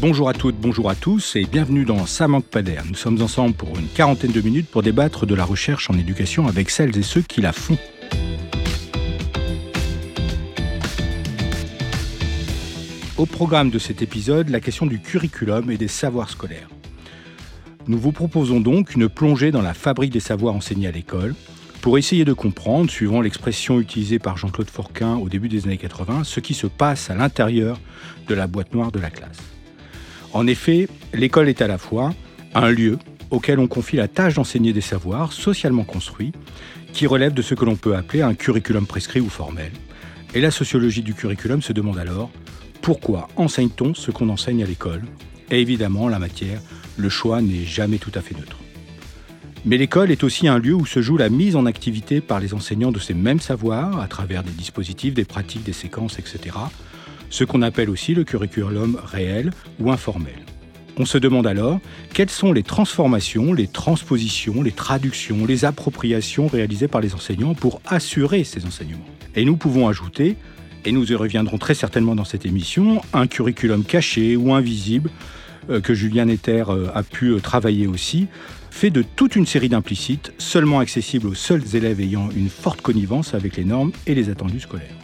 Bonjour à toutes, bonjour à tous et bienvenue dans Ça manque. Nous sommes ensemble pour une quarantaine de minutes pour débattre de la recherche en éducation avec celles et ceux qui la font. Au programme de cet épisode, la question du curriculum et des savoirs scolaires. Nous vous proposons donc une plongée dans la fabrique des savoirs enseignés à l'école pour essayer de comprendre, suivant l'expression utilisée par Jean-Claude Forquin au début des années 80, ce qui se passe à l'intérieur de la boîte noire de la classe. En effet, l'école est à la fois un lieu auquel on confie la tâche d'enseigner des savoirs socialement construits qui relèvent de ce que l'on peut appeler un curriculum prescrit ou formel. Et la sociologie du curriculum se demande alors pourquoi enseigne-t-on ce qu'on enseigne à l'école? Et évidemment, la matière, le choix n'est jamais tout à fait neutre. Mais l'école est aussi un lieu où se joue la mise en activité par les enseignants de ces mêmes savoirs, à travers des dispositifs, des pratiques, des séquences, etc. Ce qu'on appelle aussi le curriculum réel ou informel. On se demande alors quelles sont les transformations, les transpositions, les traductions, les appropriations réalisées par les enseignants pour assurer ces enseignements? Et nous pouvons ajouter et nous y reviendrons très certainement dans cette émission, un curriculum caché ou invisible euh, que Julien Etter euh, a pu euh, travailler aussi, fait de toute une série d'implicites, seulement accessibles aux seuls élèves ayant une forte connivence avec les normes et les attendus scolaires.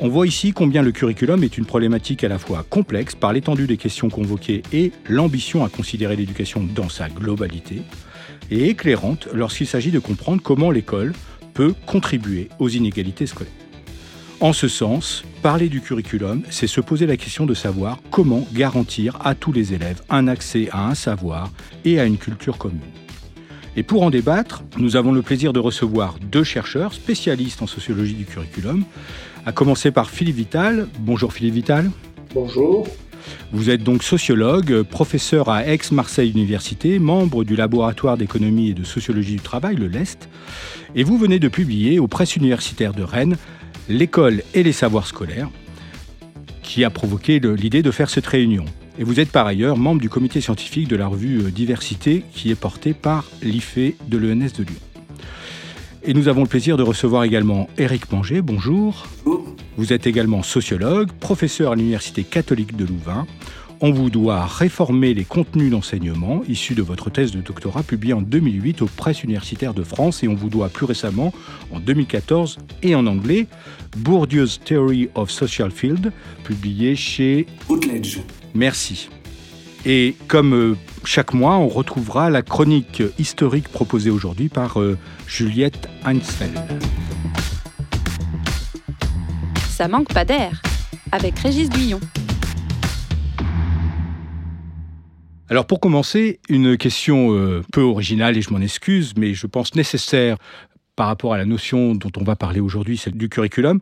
On voit ici combien le curriculum est une problématique à la fois complexe par l'étendue des questions convoquées et l'ambition à considérer l'éducation dans sa globalité, et éclairante lorsqu'il s'agit de comprendre comment l'école peut contribuer aux inégalités scolaires. En ce sens, parler du curriculum, c'est se poser la question de savoir comment garantir à tous les élèves un accès à un savoir et à une culture commune. Et pour en débattre, nous avons le plaisir de recevoir deux chercheurs spécialistes en sociologie du curriculum, à commencer par Philippe Vital. Bonjour Philippe Vital. Bonjour. Vous êtes donc sociologue, professeur à Aix-Marseille Université, membre du laboratoire d'économie et de sociologie du travail, le LEST, et vous venez de publier aux presses universitaires de Rennes l'école et les savoirs scolaires, qui a provoqué l'idée de faire cette réunion. Et vous êtes par ailleurs membre du comité scientifique de la revue Diversité, qui est portée par l'IFE de l'ENS de Lyon. Et nous avons le plaisir de recevoir également Éric Manger. Bonjour. Bonjour. Vous êtes également sociologue, professeur à l'Université catholique de Louvain. On vous doit réformer les contenus d'enseignement issus de votre thèse de doctorat publiée en 2008 aux presses universitaires de France et on vous doit plus récemment, en 2014 et en anglais, Bourdieu's Theory of Social Field, publié chez Routledge. Merci. Et comme euh, chaque mois, on retrouvera la chronique historique proposée aujourd'hui par euh, Juliette Heinzfeld. Ça manque pas d'air avec Régis Guillon. Alors pour commencer, une question euh, peu originale et je m'en excuse, mais je pense nécessaire par rapport à la notion dont on va parler aujourd'hui, celle du curriculum.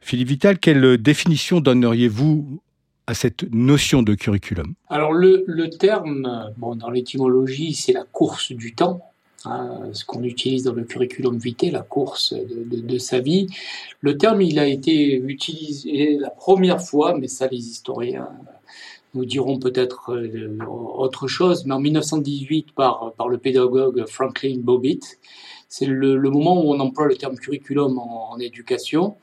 Philippe Vital, quelle définition donneriez-vous à cette notion de curriculum Alors le, terme, bon, dans l'étymologie, c'est la course du temps. Hein, ce qu'on utilise dans le curriculum vitae, la course de, de, sa vie. Le terme, il a été utilisé la première fois, mais ça les historiens nous dirons peut-être euh, autre chose, mais en 1918 par, par le pédagogue Franklin Bobbitt. C'est le, moment où on emploie le terme curriculum en, éducation.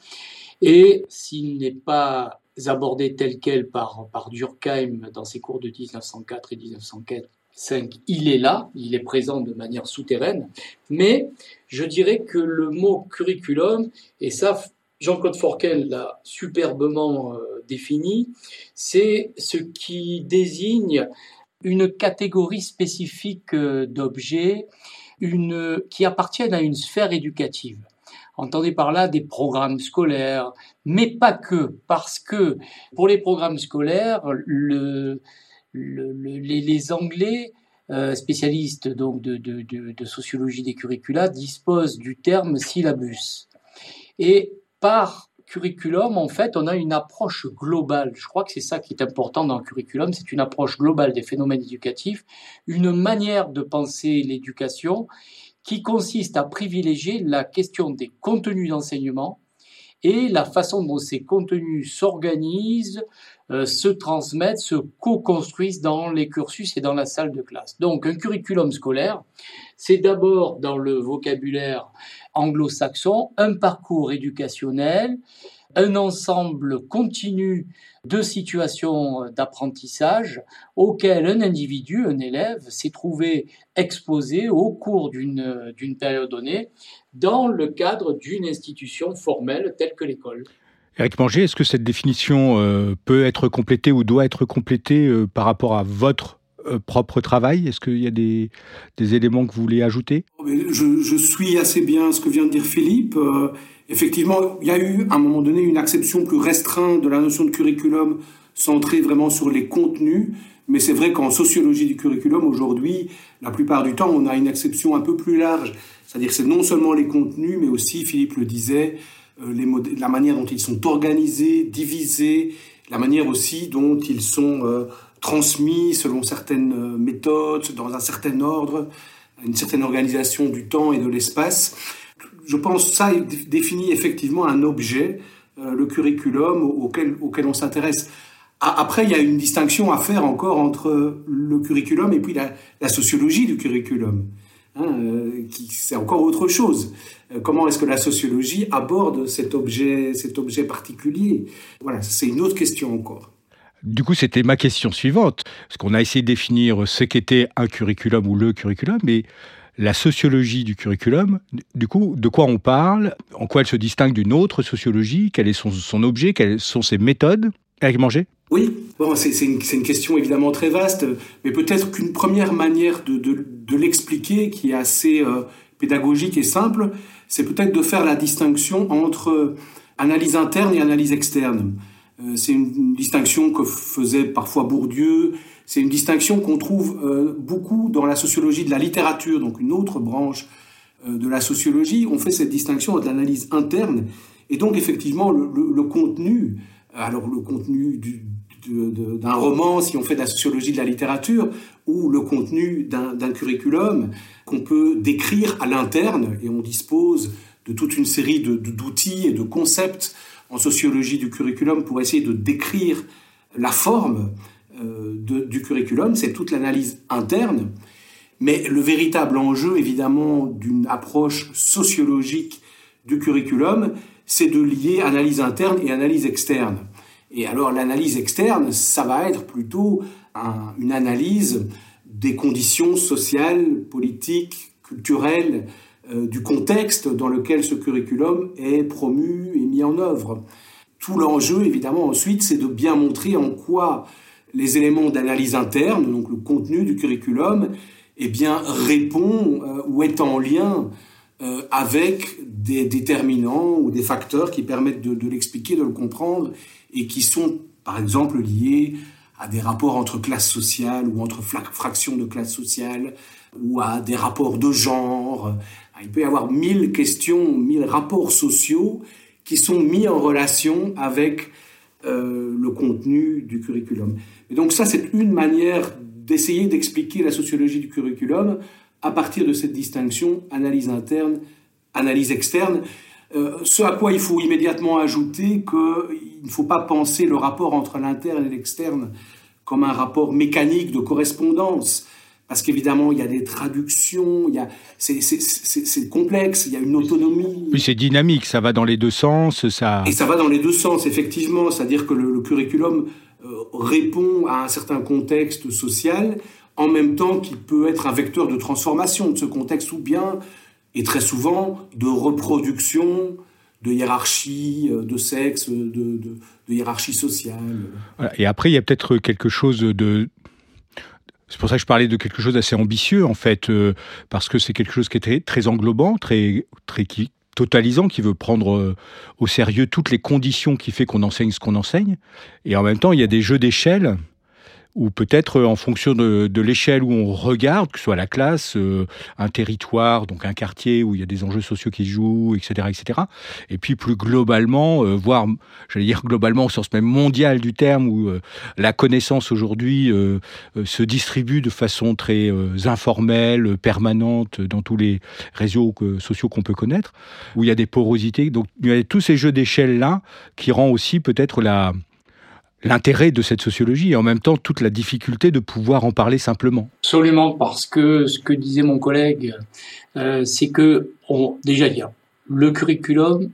Et s'il n'est pas abordé tel quel par, par Durkheim dans ses cours de 1904 et 1905, il est là, il est présent de manière souterraine, mais je dirais que le mot curriculum, et ça Jean-Claude Forquel l'a superbement euh, défini, c'est ce qui désigne une catégorie spécifique euh, d'objets qui appartiennent à une sphère éducative. Entendez par là des programmes scolaires, mais pas que, parce que pour les programmes scolaires, les, Anglais euh, spécialistes donc de, de, sociologie des curricula disposent du terme syllabus. Et par curriculum, en fait, on a une approche globale. Je crois que c'est ça qui est important dans le curriculum, c'est une approche globale des phénomènes éducatifs, une manière de penser l'éducation qui consiste à privilégier la question des contenus d'enseignement et la façon dont ces contenus s'organisent, euh, se transmettent, se co-construisent dans les cursus et dans la salle de classe. Donc un curriculum scolaire, c'est d'abord dans le vocabulaire anglo-saxon un parcours éducationnel un ensemble continu de situations d'apprentissage auxquelles un individu, un élève, s'est trouvé exposé au cours d'une période donnée dans le cadre d'une institution formelle telle que l'école. Eric Manger, est-ce que cette définition euh, peut être complétée ou doit être complétée euh, par rapport à votre euh, propre travail? Est-ce qu'il y a des, éléments que vous voulez ajouter? Je, je, suis assez bien ce que vient de dire Philippe. Effectivement, il y a eu à un moment donné une acception plus restreinte de la notion de curriculum centrée vraiment sur les contenus. Mais c'est vrai qu'en sociologie du curriculum, aujourd'hui, la plupart du temps, on a une acception un peu plus large. C'est-à-dire que c'est non seulement les contenus, mais aussi, Philippe le disait, euh, la manière dont ils sont organisés, divisés, la manière aussi dont ils sont euh, transmis selon certaines euh, méthodes, dans un certain ordre, une certaine organisation du temps et de l'espace. Je pense ça définit effectivement un objet, le curriculum auquel, on s'intéresse. Après, il y a une distinction à faire encore entre le curriculum et puis la, la sociologie du curriculum. Hein, euh, c'est encore autre chose. Euh, comment est-ce que la sociologie aborde cet objet, cet objet particulier? Voilà, c'est une autre question encore. Du coup, c'était ma question suivante, parce qu'on a essayé de définir ce qu'était un curriculum ou le curriculum, mais la sociologie du curriculum, du coup, de quoi on parle, en quoi elle se distingue d'une autre sociologie, quel est son, objet, quelles sont ses méthodes. Eric Manger? Oui, bon, c'est une, question évidemment très vaste, mais peut-être qu'une première manière de, l'expliquer, qui est assez euh, pédagogique et simple, c'est peut-être de faire la distinction entre analyse interne et analyse externe. Euh, c'est une, distinction que faisait parfois Bourdieu, c'est une distinction qu'on trouve euh, beaucoup dans la sociologie de la littérature, donc une autre branche de la sociologie. On fait cette distinction entre l'analyse interne et donc effectivement le contenu alors le contenu d'un roman, si on fait de la sociologie de la littérature, ou le contenu d'un curriculum qu'on peut décrire à l'interne, et on dispose de toute une série d'outils et de concepts en sociologie du curriculum pour essayer de décrire la forme euh, du curriculum, c'est toute l'analyse interne. Mais le véritable enjeu, évidemment, d'une approche sociologique du curriculum, c'est de lier analyse interne et analyse externe. Et alors l'analyse externe, ça va être plutôt une analyse des conditions sociales, politiques, culturelles, euh, du contexte dans lequel ce curriculum est promu et mis en œuvre. Tout l'enjeu, évidemment, ensuite, c'est de bien montrer en quoi les éléments d'analyse interne, donc le contenu du curriculum, eh bien, répond euh, ou est en lien euh, avec des déterminants ou des facteurs qui permettent de, l'expliquer, de le comprendre, et qui sont, par exemple, liés à des rapports entre classes sociales ou entre fractions de classes sociales, ou à des rapports de genre. Il peut y avoir mille questions, mille rapports sociaux qui sont mis en relation avec euh, le contenu du curriculum. Et donc ça, c'est une manière d'essayer d'expliquer la sociologie du curriculum à partir de cette distinction analyse interne, analyse externe. Euh, ce à quoi il faut immédiatement ajouter qu'il ne faut pas penser le rapport entre l'interne et l'externe comme un rapport mécanique de correspondance, parce qu'évidemment, il y a des traductions, il y a, c'est, complexe, il y a une autonomie. Oui, c'est dynamique, ça va dans les deux sens. Ça... Et ça va dans les deux sens, effectivement, c'est-à-dire que le, curriculum euh, répond à un certain contexte social, en même temps qu'il peut être un vecteur de transformation de ce contexte, ou bien, et très souvent, de reproduction de hiérarchie, euh, de sexe, de, hiérarchie sociale. Et après, il y a peut-être quelque chose de, c'est pour ça que je parlais de quelque chose d'assez ambitieux, en fait, euh, parce que c'est quelque chose qui est très, englobant, très, très totalisant, qui veut prendre euh, au sérieux toutes les conditions qui fait qu'on enseigne ce qu'on enseigne. Et en même temps, il y a des jeux d'échelle ou peut-être euh, en fonction de, l'échelle où on regarde, que ce soit la classe, euh, un territoire, donc un quartier où il y a des enjeux sociaux qui jouent, etc., etc. Et puis plus globalement, euh, voire, j'allais dire globalement au sens même mondial du terme, où la connaissance aujourd'hui se distribue de façon très informelle, permanente dans tous les réseaux sociaux qu'on peut connaître, où il y a des porosités. Donc il y a tous ces jeux d'échelle là qui rend aussi peut-être la l'intérêt de cette sociologie et en même temps toute la difficulté de pouvoir en parler simplement. Absolument, parce que ce que disait mon collègue, euh, c'est que on, déjà dire le curriculum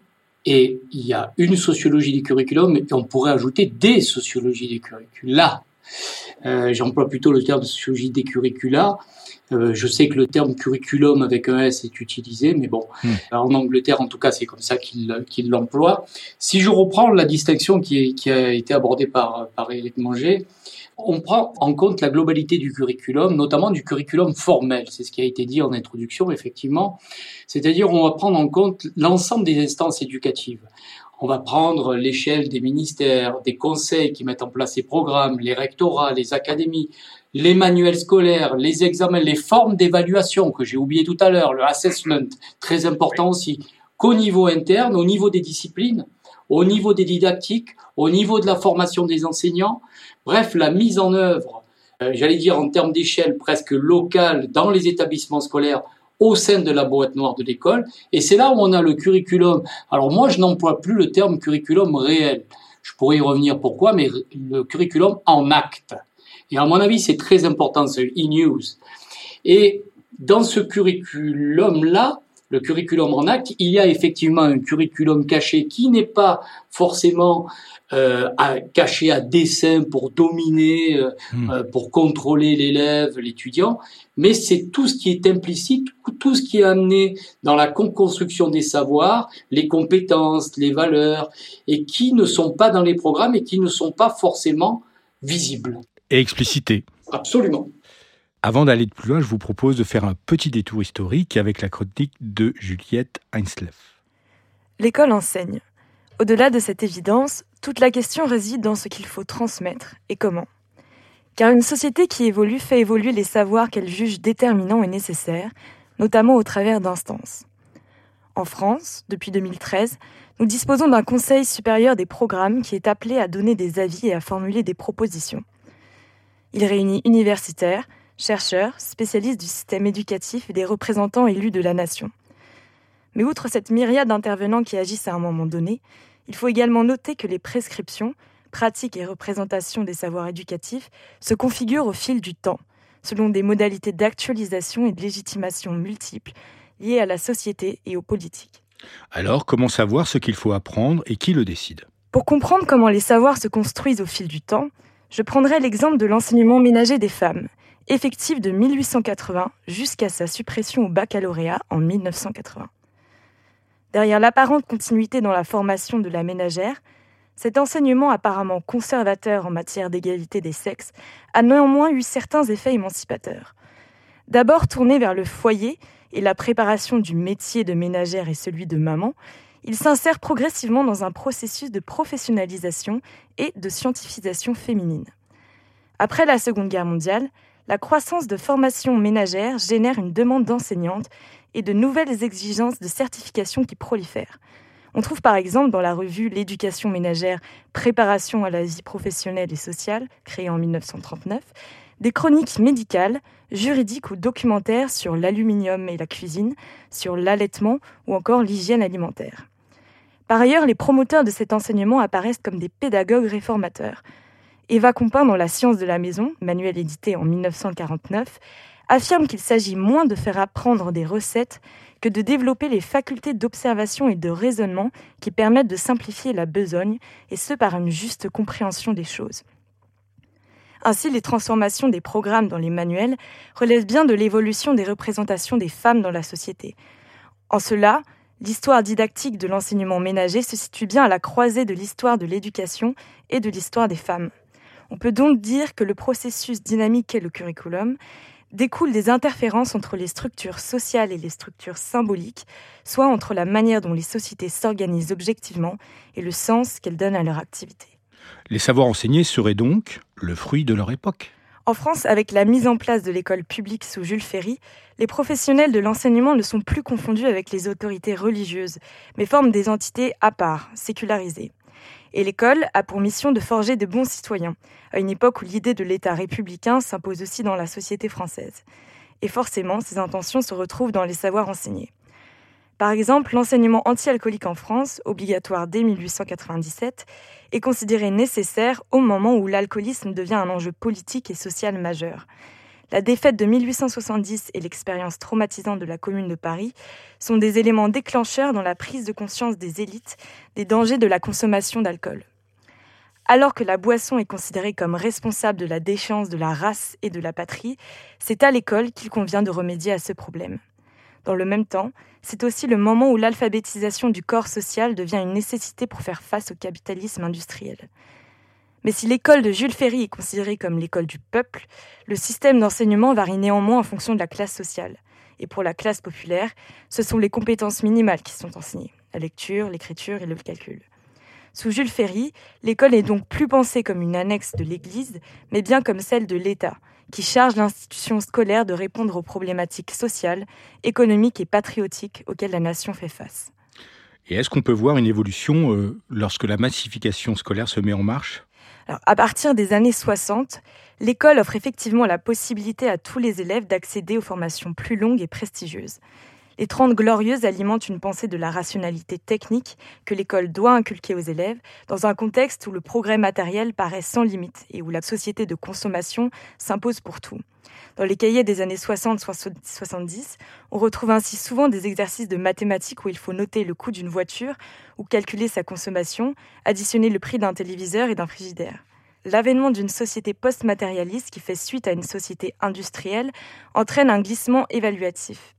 Et il y a une sociologie des curriculums et on pourrait ajouter des sociologies des curricula. Euh, J'emploie plutôt le terme sociologie des curricula. Euh, je sais que le terme curriculum avec un S est utilisé, mais bon, hmm. en Angleterre, en tout cas, c'est comme ça qu'il l'emploie. Si je reprends la distinction qui, qui a été abordée par, par Éric Manger, on prend en compte la globalité du curriculum, notamment du curriculum formel. C'est ce qui a été dit en introduction, effectivement. C'est-à-dire, on va prendre en compte l'ensemble des instances éducatives. On va prendre l'échelle des ministères, des conseils qui mettent en place ces programmes, les rectorats, les académies, les manuels scolaires, les examens, les formes d'évaluation que j'ai oublié tout à l'heure, le assessment, très important aussi, qu'au niveau interne, au niveau des disciplines, au niveau des didactiques, au niveau de la formation des enseignants, bref, la mise en œuvre, euh, j'allais dire en termes d'échelle presque locale dans les établissements scolaires au sein de la boîte noire de l'école. Et c'est là où on a le curriculum. Alors moi, je n'emploie plus le terme curriculum réel. Je pourrais y revenir pourquoi, mais le curriculum en acte. Et à mon avis, c'est très important, ce e-news. Et dans ce curriculum-là, le curriculum en acte, il y a effectivement un curriculum caché qui n'est pas forcément euh, à, caché à dessein pour dominer, euh, hmm. euh, pour contrôler l'élève, l'étudiant, mais c'est tout ce qui est implicite, tout ce qui est amené dans la construction des savoirs, les compétences, les valeurs, et qui ne sont pas dans les programmes et qui ne sont pas forcément visibles et explicité. Absolument. Avant d'aller de plus loin, je vous propose de faire un petit détour historique avec la chronique de Juliette Heinsleff. L'école enseigne. Au-delà de cette évidence, toute la question réside dans ce qu'il faut transmettre et comment. Car une société qui évolue fait évoluer les savoirs qu'elle juge déterminants et nécessaires, notamment au travers d'instances. En France, depuis 2013, nous disposons d'un Conseil supérieur des programmes qui est appelé à donner des avis et à formuler des propositions. Il réunit universitaires, chercheurs, spécialistes du système éducatif et des représentants élus de la nation. Mais outre cette myriade d'intervenants qui agissent à un moment donné, il faut également noter que les prescriptions, pratiques et représentations des savoirs éducatifs se configurent au fil du temps, selon des modalités d'actualisation et de légitimation multiples liées à la société et aux politiques. Alors, comment savoir ce qu'il faut apprendre et qui le décide? Pour comprendre comment les savoirs se construisent au fil du temps, je prendrai l'exemple de l'enseignement ménager des femmes, effectif de 1880 jusqu'à sa suppression au baccalauréat en 1980. Derrière l'apparente continuité dans la formation de la ménagère, cet enseignement apparemment conservateur en matière d'égalité des sexes a néanmoins eu certains effets émancipateurs. D'abord tourné vers le foyer et la préparation du métier de ménagère et celui de maman, il s'insère progressivement dans un processus de professionnalisation et de scientifisation féminine. Après la Seconde Guerre mondiale, la croissance de formation ménagère génère une demande d'enseignantes et de nouvelles exigences de certification qui prolifèrent. On trouve par exemple dans la revue L'éducation ménagère, préparation à la vie professionnelle et sociale, créée en 1939, des chroniques médicales, juridiques ou documentaires sur l'aluminium et la cuisine, sur l'allaitement ou encore l'hygiène alimentaire. Par ailleurs, les promoteurs de cet enseignement apparaissent comme des pédagogues réformateurs. Eva Compin, dans La science de la maison, manuel édité en 1949, affirme qu'il s'agit moins de faire apprendre des recettes que de développer les facultés d'observation et de raisonnement qui permettent de simplifier la besogne, et ce par une juste compréhension des choses. Ainsi, les transformations des programmes dans les manuels relèvent bien de l'évolution des représentations des femmes dans la société. En cela, L'histoire didactique de l'enseignement ménager se situe bien à la croisée de l'histoire de l'éducation et de l'histoire des femmes. On peut donc dire que le processus dynamique qu'est le curriculum découle des interférences entre les structures sociales et les structures symboliques, soit entre la manière dont les sociétés s'organisent objectivement et le sens qu'elles donnent à leur activité. Les savoirs enseignés seraient donc le fruit de leur époque en France, avec la mise en place de l'école publique sous Jules Ferry, les professionnels de l'enseignement ne sont plus confondus avec les autorités religieuses, mais forment des entités à part, sécularisées. Et l'école a pour mission de forger de bons citoyens, à une époque où l'idée de l'État républicain s'impose aussi dans la société française. Et forcément, ces intentions se retrouvent dans les savoirs enseignés. Par exemple, l'enseignement anti-alcoolique en France, obligatoire dès 1897, est considéré nécessaire au moment où l'alcoolisme devient un enjeu politique et social majeur. La défaite de 1870 et l'expérience traumatisante de la Commune de Paris sont des éléments déclencheurs dans la prise de conscience des élites des dangers de la consommation d'alcool. Alors que la boisson est considérée comme responsable de la déchéance de la race et de la patrie, c'est à l'école qu'il convient de remédier à ce problème. Dans le même temps, c'est aussi le moment où l'alphabétisation du corps social devient une nécessité pour faire face au capitalisme industriel. Mais si l'école de Jules Ferry est considérée comme l'école du peuple, le système d'enseignement varie néanmoins en fonction de la classe sociale. Et pour la classe populaire, ce sont les compétences minimales qui sont enseignées, la lecture, l'écriture et le calcul. Sous Jules Ferry, l'école est donc plus pensée comme une annexe de l'Église, mais bien comme celle de l'État, qui charge l'institution scolaire de répondre aux problématiques sociales, économiques et patriotiques auxquelles la nation fait face. Et est-ce qu'on peut voir une évolution euh, lorsque la massification scolaire se met en marche? À partir des années 60, l'école offre effectivement la possibilité à tous les élèves d'accéder aux formations plus longues et prestigieuses. Les Trente Glorieuses alimentent une pensée de la rationalité technique que l'école doit inculquer aux élèves dans un contexte où le progrès matériel paraît sans limite et où la société de consommation s'impose pour tout. Dans les cahiers des années 60-70, on retrouve ainsi souvent des exercices de mathématiques où il faut noter le coût d'une voiture ou calculer sa consommation, additionner le prix d'un téléviseur et d'un frigidaire. L'avènement d'une société post-matérialiste qui fait suite à une société industrielle entraîne un glissement évaluatif.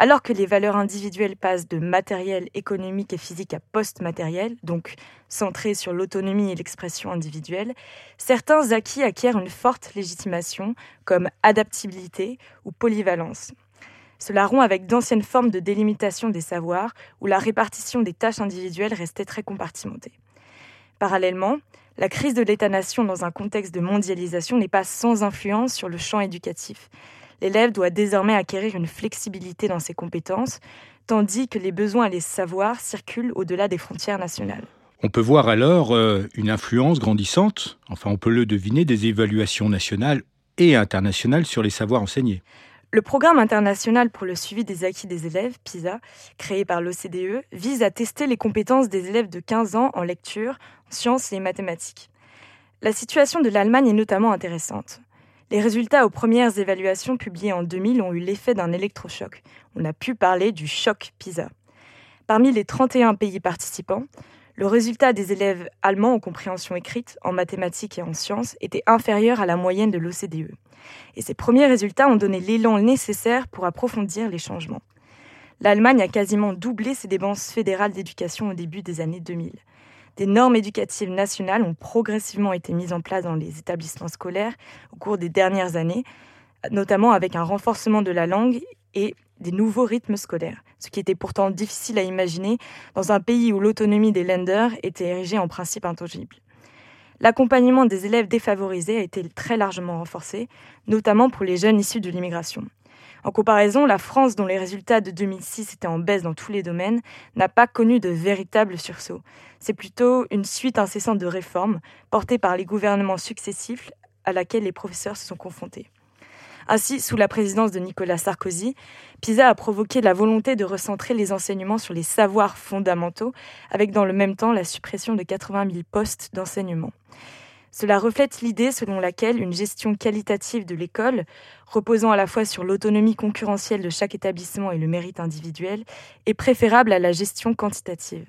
Alors que les valeurs individuelles passent de matériel, économique et physique à post-matériel, donc centrées sur l'autonomie et l'expression individuelle, certains acquis acquièrent une forte légitimation, comme adaptabilité ou polyvalence. Cela rompt avec d'anciennes formes de délimitation des savoirs, où la répartition des tâches individuelles restait très compartimentée. Parallèlement, la crise de l'État-nation dans un contexte de mondialisation n'est pas sans influence sur le champ éducatif l'élève doit désormais acquérir une flexibilité dans ses compétences, tandis que les besoins et les savoirs circulent au-delà des frontières nationales. On peut voir alors euh, une influence grandissante, enfin on peut le deviner, des évaluations nationales et internationales sur les savoirs enseignés. Le programme international pour le suivi des acquis des élèves, PISA, créé par l'OCDE, vise à tester les compétences des élèves de 15 ans en lecture, en sciences et mathématiques. La situation de l'Allemagne est notamment intéressante. Les résultats aux premières évaluations publiées en 2000 ont eu l'effet d'un électrochoc. On a pu parler du choc PISA. Parmi les 31 pays participants, le résultat des élèves allemands en compréhension écrite, en mathématiques et en sciences était inférieur à la moyenne de l'OCDE. Et ces premiers résultats ont donné l'élan nécessaire pour approfondir les changements. L'Allemagne a quasiment doublé ses dépenses fédérales d'éducation au début des années 2000. Des normes éducatives nationales ont progressivement été mises en place dans les établissements scolaires au cours des dernières années, notamment avec un renforcement de la langue et des nouveaux rythmes scolaires, ce qui était pourtant difficile à imaginer dans un pays où l'autonomie des lenders était érigée en principe intangible. L'accompagnement des élèves défavorisés a été très largement renforcé, notamment pour les jeunes issus de l'immigration. En comparaison, la France, dont les résultats de 2006 étaient en baisse dans tous les domaines, n'a pas connu de véritable sursaut. C'est plutôt une suite incessante de réformes portées par les gouvernements successifs à laquelle les professeurs se sont confrontés. Ainsi, sous la présidence de Nicolas Sarkozy, PISA a provoqué la volonté de recentrer les enseignements sur les savoirs fondamentaux, avec dans le même temps la suppression de 80 000 postes d'enseignement. Cela reflète l'idée selon laquelle une gestion qualitative de l'école, reposant à la fois sur l'autonomie concurrentielle de chaque établissement et le mérite individuel, est préférable à la gestion quantitative.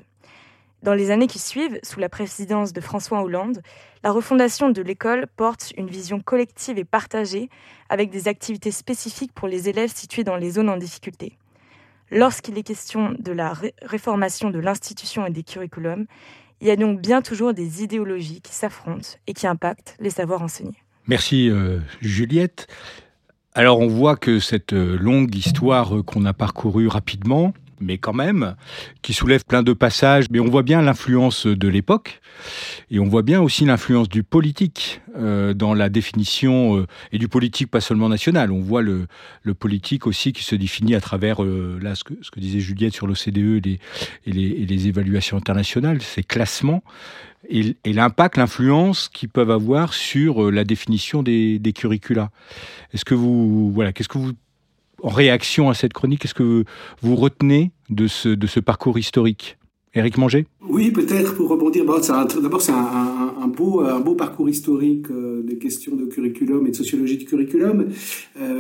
Dans les années qui suivent, sous la présidence de François Hollande, la refondation de l'école porte une vision collective et partagée avec des activités spécifiques pour les élèves situés dans les zones en difficulté. Lorsqu'il est question de la réformation de l'institution et des curriculums, il y a donc bien toujours des idéologies qui s'affrontent et qui impactent les savoirs enseignés. Merci euh, Juliette. Alors on voit que cette euh, longue histoire euh, qu'on a parcourue rapidement, mais quand même, qui soulève plein de passages. Mais on voit bien l'influence de l'époque, et on voit bien aussi l'influence du politique euh, dans la définition, euh, et du politique pas seulement national. On voit le, politique aussi qui se définit à travers, euh, là, ce que, disait Juliette sur l'OCDE et, les évaluations internationales, ces classements, et, et l'impact, l'influence qu'ils peuvent avoir sur la définition des, des curricula. Est-ce que vous, voilà, qu'est-ce que vous en réaction à cette chronique, qu'est-ce que vous retenez de ce, de ce parcours historique? Éric Manger? Oui, peut-être pour rebondir. d'abord, c'est un, beau, un beau parcours historique des questions de curriculum et de sociologie du curriculum,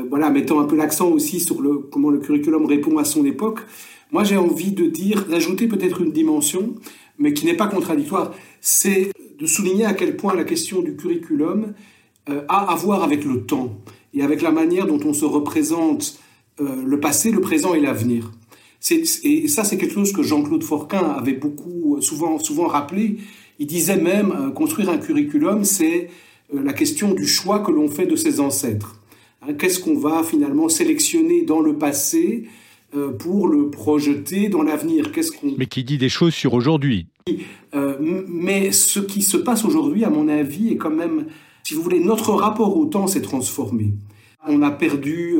voilà, mettant un peu l'accent aussi sur le, comment le curriculum répond à son époque. Moi, j'ai envie de dire, d'ajouter peut-être une dimension, mais qui n'est pas contradictoire, c'est de souligner à quel point la question du curriculum a à voir avec le temps et avec la manière dont on se représente le passé, le présent et l'avenir. Et ça, c'est quelque chose que Jean-Claude Forquin avait beaucoup, euh, souvent, souvent rappelé. Il disait même, euh, construire un curriculum, c'est euh, la question du choix que l'on fait de ses ancêtres. Hein, qu'est-ce qu'on va finalement sélectionner dans le passé pour le projeter dans l'avenir? Qu'est-ce qu'on Mais qui dit des choses sur aujourd'hui? mais ce qui se passe aujourd'hui, à mon avis, est quand même, si vous voulez, notre rapport au temps s'est transformé. On a perdu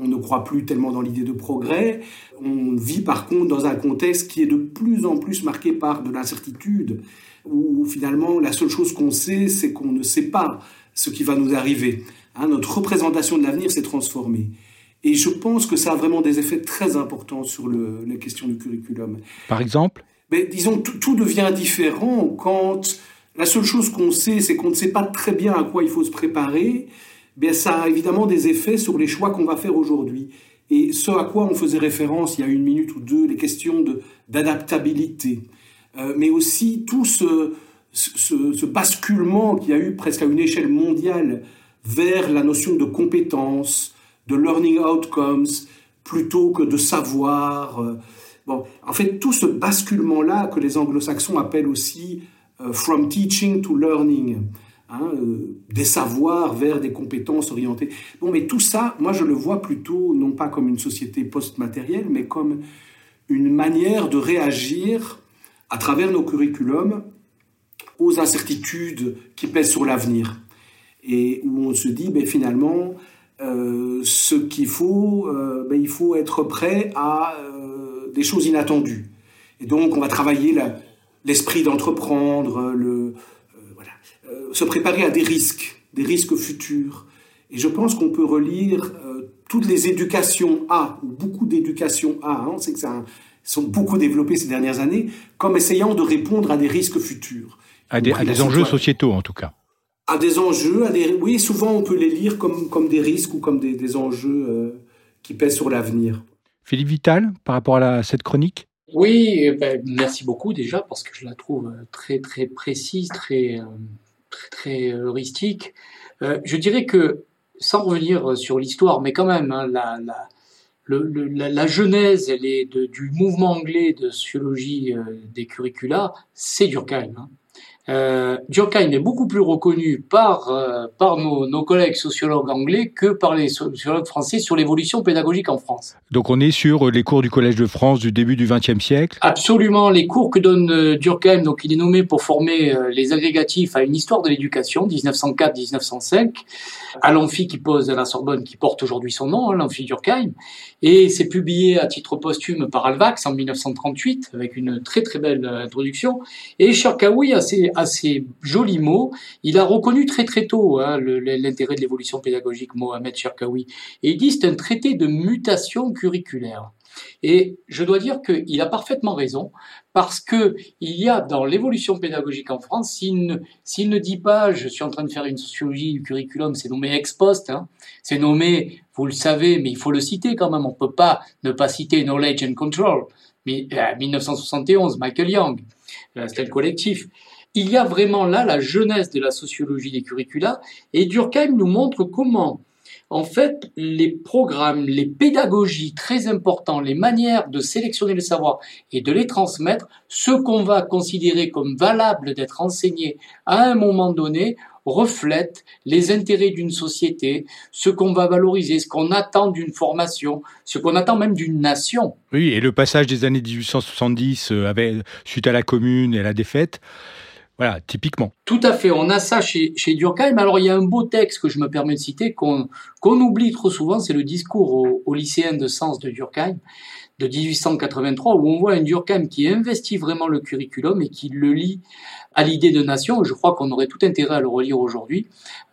on ne croit plus tellement dans l'idée de progrès. On vit par contre dans un contexte qui est de plus en plus marqué par de l'incertitude, où finalement la seule chose qu'on sait, c'est qu'on ne sait pas ce qui va nous arriver. Hein, notre représentation de l'avenir s'est transformée. Et je pense que ça a vraiment des effets très importants sur le, la question du curriculum. Par exemple? Mais Disons, tout, tout devient différent quand la seule chose qu'on sait, c'est qu'on ne sait pas très bien à quoi il faut se préparer ça a évidemment des effets sur les choix qu'on va faire aujourd'hui. Et ce à quoi on faisait référence il y a une minute ou deux, les questions d'adaptabilité, euh, mais aussi tout ce, ce, ce basculement qu'il y a eu presque à une échelle mondiale vers la notion de compétence, de learning outcomes, plutôt que de savoir. Euh, bon, en fait, tout ce basculement-là que les anglo-saxons appellent aussi euh, from teaching to learning, Hein, euh, des savoirs vers des compétences orientées. Bon, mais tout ça, moi je le vois plutôt non pas comme une société post-matérielle, mais comme une manière de réagir à travers nos curriculums aux incertitudes qui pèsent sur l'avenir. Et où on se dit, ben, finalement, euh, ce qu'il faut, euh, ben, il faut être prêt à des choses inattendues. Et donc, on va travailler l'esprit d'entreprendre, le, se préparer à des risques, des risques futurs. Et je pense qu'on peut relire euh, toutes les éducations A, ou beaucoup d'éducations A, hein, on sait que ça sont beaucoup développées ces dernières années, comme essayant de répondre à des risques futurs. À des, enjeux sociétaux, en tout cas. À des enjeux, à des, oui, souvent on peut les lire comme, comme des risques ou comme des, enjeux euh, qui pèsent sur l'avenir. Philippe Vital, par rapport à cette chronique? Oui, eh ben, merci beaucoup déjà parce que je la trouve très très précise, très très, très heuristique. Euh, je dirais que, sans revenir sur l'histoire, mais quand même, hein, la, la, le, la, la, genèse elle est de, du mouvement anglais de sociologie euh, des curricula, c'est Durkheim. Hein. Euh, Durkheim est beaucoup plus reconnu par, euh, par nos, nos, collègues sociologues anglais que par les sociologues français sur l'évolution pédagogique en France. Donc on est sur les cours du Collège de France du début du XXe siècle. Absolument, les cours que donne euh, Durkheim, donc il est nommé pour former euh, les agrégatifs à une histoire de l'éducation, 1904-1905, à l'amphi qui pose à la Sorbonne, qui porte aujourd'hui son nom, hein, l'amphi Durkheim, et c'est publié à titre posthume par Alvax en 1938, avec une très très belle introduction, et Cherkaoui a ses, assez joli mot. Il a reconnu très très tôt hein, l'intérêt de l'évolution pédagogique, Mohamed Cherkaoui. Et il dit c'est un traité de mutation curriculaire. Et je dois dire qu'il a parfaitement raison, parce que il y a dans l'évolution pédagogique en France, s'il ne, ne dit pas, je suis en train de faire une sociologie du curriculum, c'est nommé ex post, hein, c'est nommé, vous le savez, mais il faut le citer quand même, on peut pas ne pas citer Knowledge and Control, mais 1971, euh, Michael Young, euh, c'était le collectif il y a vraiment là la jeunesse de la sociologie des curricula et Durkheim nous montre comment en fait, les programmes, les pédagogies très importants, les manières de sélectionner le savoir et de les transmettre, ce qu'on va considérer comme valable d'être enseigné à un moment donné, reflètent les intérêts d'une société, ce qu'on va valoriser, ce qu'on attend d'une formation, ce qu'on attend même d'une nation. Oui, et le passage des années 1870 euh, suite à la commune et à la défaite, voilà, typiquement. Tout à fait. On a ça chez, chez Durkheim. Alors, il y a un beau texte que je me permets de citer qu'on qu'on oublie trop souvent. C'est le discours aux au lycéens de sens de Durkheim de 1883 où on voit un Durkheim qui investit vraiment le curriculum et qui le lit à l'idée de nation. Je crois qu'on aurait tout intérêt à le relire aujourd'hui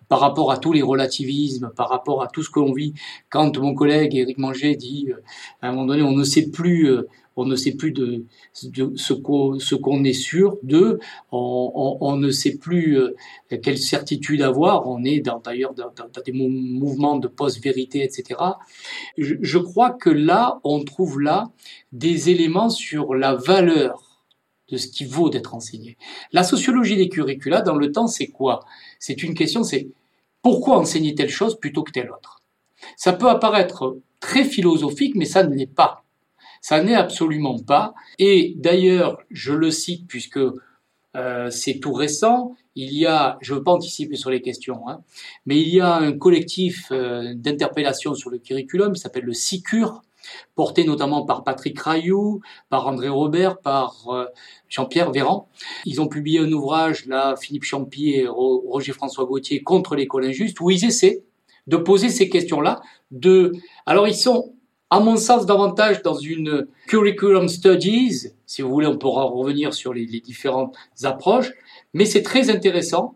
par rapport à tous les relativismes, par rapport à tout ce que l'on vit. Quand mon collègue Éric Manger dit, euh, à un moment donné, on ne sait plus, euh, on ne sait plus de, ce qu'on est sûr de, on, ne sait plus euh, quelle certitude avoir, on est d'ailleurs dans, des mouvements de post-vérité, etc. Je, crois que là, on trouve là des éléments sur la valeur de ce qui vaut d'être enseigné. La sociologie des curricula, dans le temps, c'est quoi? C'est une question, c'est pourquoi enseigner telle chose plutôt que telle autre? Ça peut apparaître très philosophique, mais ça ne l'est pas. Ça n'est absolument pas. Et d'ailleurs, je le cite puisque euh, c'est tout récent. Il y a, je ne veux pas anticiper sur les questions, hein, mais il y a un collectif euh, d'interpellation sur le curriculum qui s'appelle le SICUR, porté notamment par Patrick Rayou, par André Robert, par euh, Jean-Pierre Véran. Ils ont publié un ouvrage, là, Philippe Champy et Roger-François Gauthier, contre l'école injuste, où ils essaient de poser ces questions-là. De, alors ils sont à mon sens, davantage dans une curriculum studies. Si vous voulez, on pourra revenir sur les, différentes approches. Mais c'est très intéressant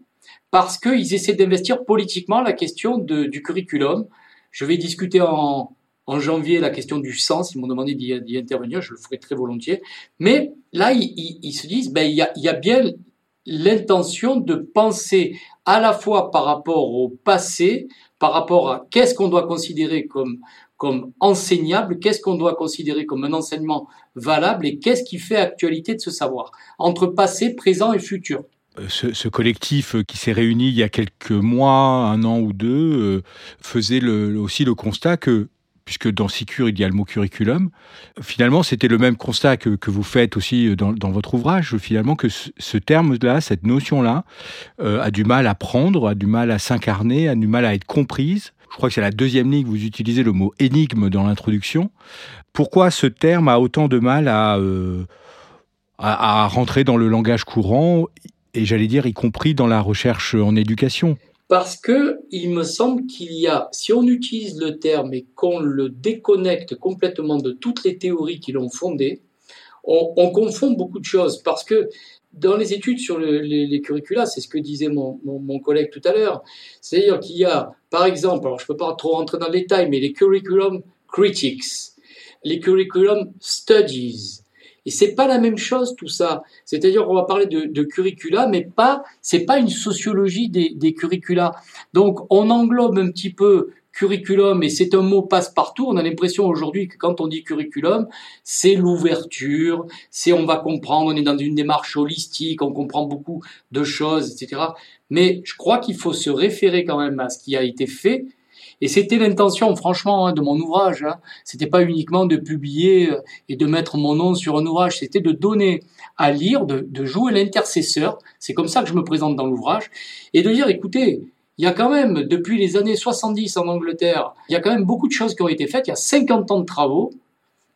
parce qu'ils essaient d'investir politiquement la question du curriculum. Je vais discuter en, janvier la question du sens. Ils m'ont demandé d'y intervenir. Je le ferai très volontiers. Mais là, ils, se disent, ben, il y a, il y a bien l'intention de penser à la fois par rapport au passé, par rapport à qu'est-ce qu'on doit considérer comme comme enseignable, qu'est-ce qu'on doit considérer comme un enseignement valable et qu'est-ce qui fait actualité de ce savoir, entre passé, présent et futur. Euh, ce, collectif euh, qui s'est réuni il y a quelques mois, un an ou deux, euh, faisait aussi le constat que puisque dans Sicure, il y a le mot curriculum. Finalement, c'était le même constat que, vous faites aussi dans, votre ouvrage, finalement, que ce, terme-là, cette notion-là, a du mal à prendre, a du mal à s'incarner, a du mal à être comprise je crois que c'est la deuxième ligne, vous utilisez le mot énigme dans l'introduction. Pourquoi ce terme a autant de mal à, euh, à, rentrer dans le langage courant, et j'allais dire y compris dans la recherche en éducation? Parce que il me semble qu'il y a, si on utilise le terme et qu'on le déconnecte complètement de toutes les théories qui l'ont fondé, on, on, confond beaucoup de choses. Parce que dans les études sur les, les, curricula, c'est ce que disait mon, mon, collègue tout à l'heure, c'est-à-dire qu'il y a, par exemple, alors je ne peux pas trop rentrer dans le détail, mais les curriculum critics, les curriculum studies, et c'est pas la même chose tout ça. C'est-à-dire qu'on va parler de, de, curricula, mais pas, c'est pas une sociologie des, des curricula. Donc on englobe un petit peu curriculum, et c'est un mot passe-partout, on a l'impression aujourd'hui que quand on dit curriculum, c'est l'ouverture, c'est on va comprendre, on est dans une démarche holistique, on comprend beaucoup de choses, etc. Mais je crois qu'il faut se référer quand même à ce qui a été fait, et c'était l'intention, franchement, hein, de mon ouvrage. Hein. C'était pas uniquement de publier euh, et de mettre mon nom sur un ouvrage, c'était de donner à lire, de, de jouer l'intercesseur. C'est comme ça que je me présente dans l'ouvrage, et de dire, écoutez, il y a quand même, depuis les années 70 en Angleterre, il y a quand même beaucoup de choses qui ont été faites. Il y a 50 ans de travaux.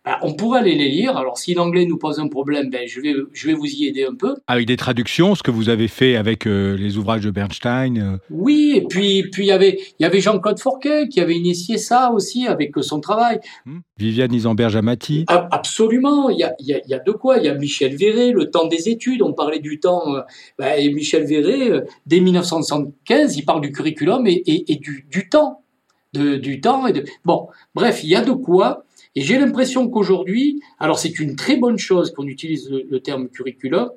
Ben, on pourrait aller les lire. Alors, si l'anglais nous pose un problème, ben, je, vais, je vais vous y aider un peu. Avec des traductions, ce que vous avez fait avec euh, les ouvrages de Bernstein euh. Oui, et puis puis il y avait, il y avait Jean-Claude Forquet qui avait initié ça aussi avec euh, son travail. Hmm. Viviane Isamberge-Amati Absolument, il y, a, il, y a, il y a de quoi. Il y a Michel Véret, le temps des études, on parlait du temps. Ben, et Michel Véret, dès 1975, il parle du curriculum et, et, et du, du temps. De, du temps et de... Bon, bref, il y a de quoi. Et j'ai l'impression qu'aujourd'hui, alors c'est une très bonne chose qu'on utilise le, terme curriculum,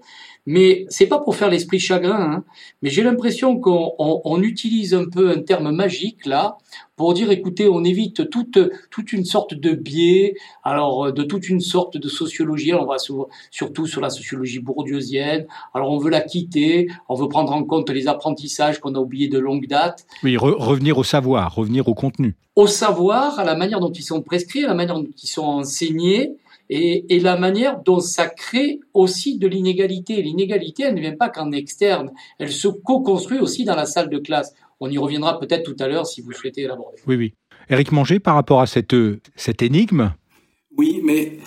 mais c'est pas pour faire l'esprit chagrin, hein, mais j'ai l'impression qu'on on, utilise un peu un terme magique là pour dire écoutez, on évite toute toute une sorte de biais, alors de toute une sorte de sociologie. Alors on va surtout sur la sociologie bourdieusienne. Alors on veut la quitter, on veut prendre en compte les apprentissages qu'on a oubliés de longue date. Oui, revenir au savoir, revenir au contenu. Au savoir, à la manière dont ils sont prescrits, à la manière dont ils sont enseignés et, la manière dont ça crée aussi de l'inégalité. L'inégalité, elle ne vient pas qu'en externe, elle se co-construit aussi dans la salle de classe. On y reviendra peut-être tout à l'heure si vous souhaitez l'aborder. Oui, oui. Éric Manger, par rapport à cette, cette énigme Oui, mais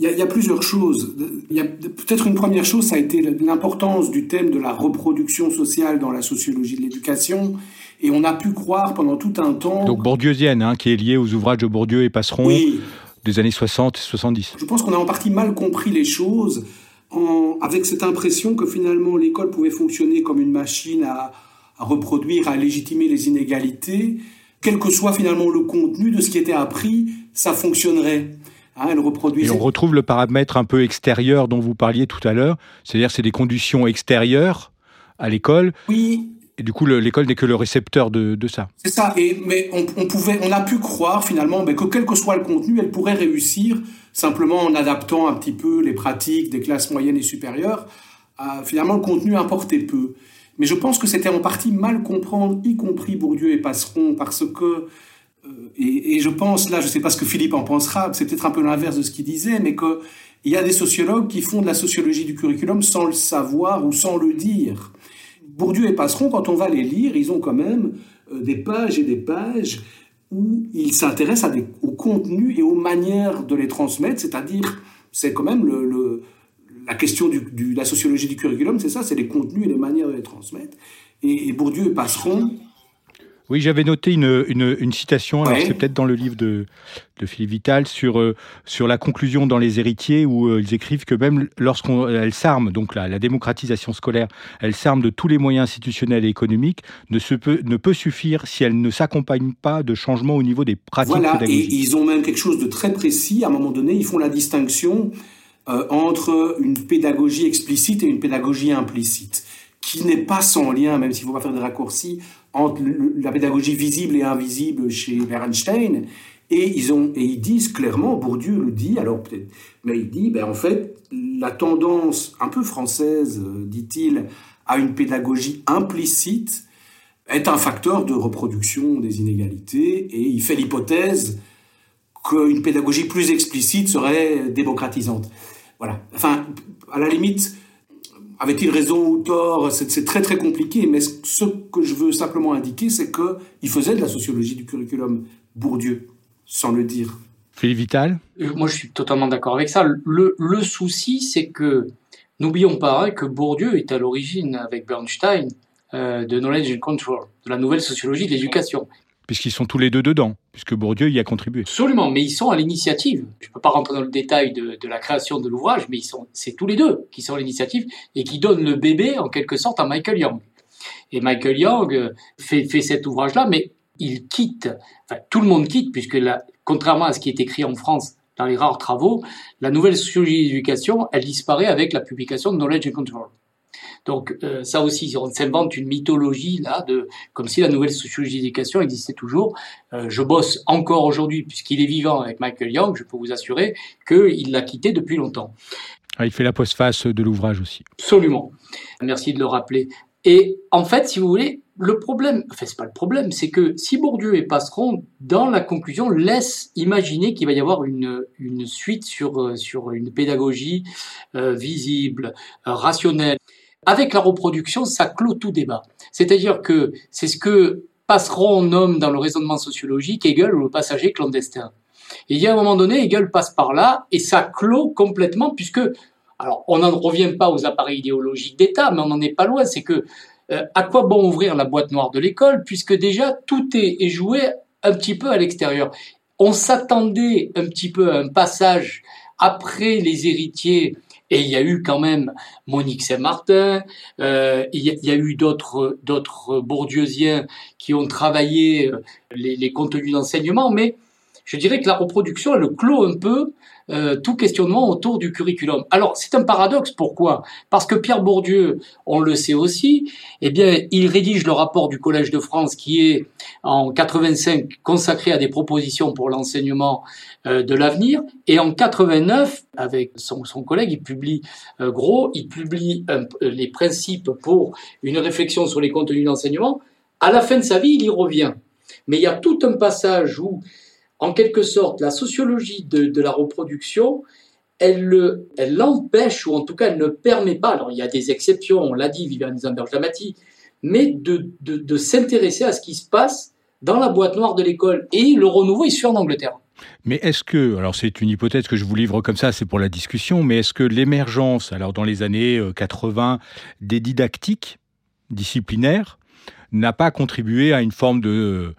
il y, a, plusieurs choses. Il y a peut-être une première chose, ça a été l'importance du thème de la reproduction sociale dans la sociologie de l'éducation. Et on a pu croire pendant tout un temps. Donc bourdieusienne, hein, qui est liée aux ouvrages de Bourdieu et Passeron. Oui, des années 60 et 70. Je pense qu'on a en partie mal compris les choses en, avec cette impression que finalement l'école pouvait fonctionner comme une machine à, à, reproduire, à légitimer les inégalités. Quel que soit finalement le contenu de ce qui était appris, ça fonctionnerait. Hein. Et on retrouve le paramètre un peu extérieur dont vous parliez tout à l'heure, c'est-à-dire c'est des conditions extérieures à l'école. Oui, et du coup, l'école n'est que le récepteur de, ça. C'est ça. Mais on, pouvait, on a pu croire finalement que quel que soit le contenu, elle pourrait réussir simplement en adaptant un petit peu les pratiques des classes moyennes et supérieures. Finalement, le contenu importait peu. Mais je pense que c'était en partie mal comprendre, y compris Bourdieu et Passeron, parce que euh, et, je pense, là, je ne sais pas ce que Philippe en pensera, c'est peut-être un peu l'inverse de ce qu'il disait, mais qu'il y a des sociologues qui font de la sociologie du curriculum sans le savoir ou sans le dire. Bourdieu et Passeron, quand on va les lire, ils ont quand même euh, des pages et des pages où ils s'intéressent au contenu et aux manières de les transmettre, c'est-à-dire, c'est quand même la question de la sociologie du curriculum, c'est ça, c'est les contenus et les manières de les transmettre. Et, et Bourdieu et Passeron oui, j'avais noté une, une, une citation, alors c'est peut-être dans le livre de, de Philippe Vital, sur, euh, sur la conclusion dans Les Héritiers, où euh, ils écrivent que même lorsqu'elle s'arme, donc la, la, démocratisation scolaire, elle s'arme de tous les moyens institutionnels et économiques, ne, se peut, ne peut suffire si elle ne s'accompagne pas de changements au niveau des pratiques voilà, pédagogiques. Et ils ont même quelque chose de très précis, à un moment donné, ils font la distinction euh, entre une pédagogie explicite et une pédagogie implicite qui n'est pas sans lien, même s'il ne faut pas faire de raccourcis, entre la pédagogie visible et invisible chez Bernstein. Et ils, ont, et ils disent clairement, Bourdieu le dit, alors peut-être, mais il dit, ben en fait, la tendance un peu française, euh, dit-il, à une pédagogie implicite est un facteur de reproduction des inégalités, et il fait l'hypothèse qu'une pédagogie plus explicite serait démocratisante. Voilà. Enfin, à la limite, avait-il raison ou tort? C'est très très compliqué, mais ce que je veux simplement indiquer, c'est qu'il faisait de la sociologie du curriculum Bourdieu, sans le dire. Philippe Vital? Euh, Moi, je suis totalement d'accord avec ça. Le, le souci, c'est que, n'oublions pas hein, que Bourdieu est à l'origine, avec Bernstein, euh, de Knowledge and Control, de la nouvelle sociologie de l'éducation puisqu'ils sont tous les deux dedans, puisque Bourdieu y a contribué. Absolument, mais ils sont à l'initiative. Je ne peux pas rentrer dans le détail de, la création de l'ouvrage, mais c'est tous les deux qui sont à l'initiative et qui donnent le bébé en quelque sorte à Michael Young. Et Michael Young euh, fait, fait cet ouvrage-là, mais il quitte, enfin tout le monde quitte, puisque la, contrairement à ce qui est écrit en France dans les rares travaux, la nouvelle sociologie d'éducation, elle disparaît avec la publication de Knowledge and Control. Donc euh, ça aussi, on s'invente une mythologie là, de comme si la nouvelle sociologie d'éducation existait toujours. Euh, je bosse encore aujourd'hui puisqu'il est vivant avec Michael Young. Je peux vous assurer qu'il l'a quitté depuis longtemps. Ah, il fait la postface de l'ouvrage aussi. Absolument. Merci de le rappeler. Et en fait, si vous voulez, le problème, enfin c'est pas le problème, c'est que si Bourdieu et Passeron, dans la conclusion, laissent imaginer qu'il va y avoir une, une suite sur, euh, sur une pédagogie euh, visible, euh, rationnelle, avec la reproduction, ça clôt tout débat. C'est-à-dire que c'est ce que Passeron nomme dans le raisonnement sociologique Hegel ou le passager clandestin. Et il y a un moment donné, Hegel passe par là et ça clôt complètement puisque, alors on n'en revient pas aux appareils idéologiques d'État, mais on n'en est pas loin, c'est que euh, à quoi bon ouvrir la boîte noire de l'école puisque déjà tout est joué un petit peu à l'extérieur. On s'attendait un petit peu à un passage après les héritiers et il y a eu quand même Monique Saint-Martin, euh, il, y a, eu d'autres d'autres bourdieusiens qui ont travaillé euh, les, les contenus d'enseignement, mais je dirais que la reproduction, elle clôt un peu euh, tout questionnement autour du curriculum. Alors, c'est un paradoxe. Pourquoi? Parce que Pierre Bourdieu, on le sait aussi, eh bien, il rédige le rapport du Collège de France qui est en 85 consacré à des propositions pour l'enseignement euh, de l'avenir. Et en 89, avec son, son collègue, il publie euh, Gros, il publie euh, les principes pour une réflexion sur les contenus d'enseignement. À la fin de sa vie, il y revient. Mais il y a tout un passage où en quelque sorte, la sociologie de, la reproduction, elle, l'empêche, ou en tout cas, elle ne permet pas, alors il y a des exceptions, on l'a dit, Viviane Zamberg-Lamati, mais de, de, s'intéresser à ce qui se passe dans la boîte noire de l'école. Et le renouveau, se fait en Angleterre. Mais est-ce que, alors c'est une hypothèse que je vous livre comme ça, c'est pour la discussion, mais est-ce que l'émergence, alors dans les années 80, des didactiques disciplinaires n'a pas contribué à une forme de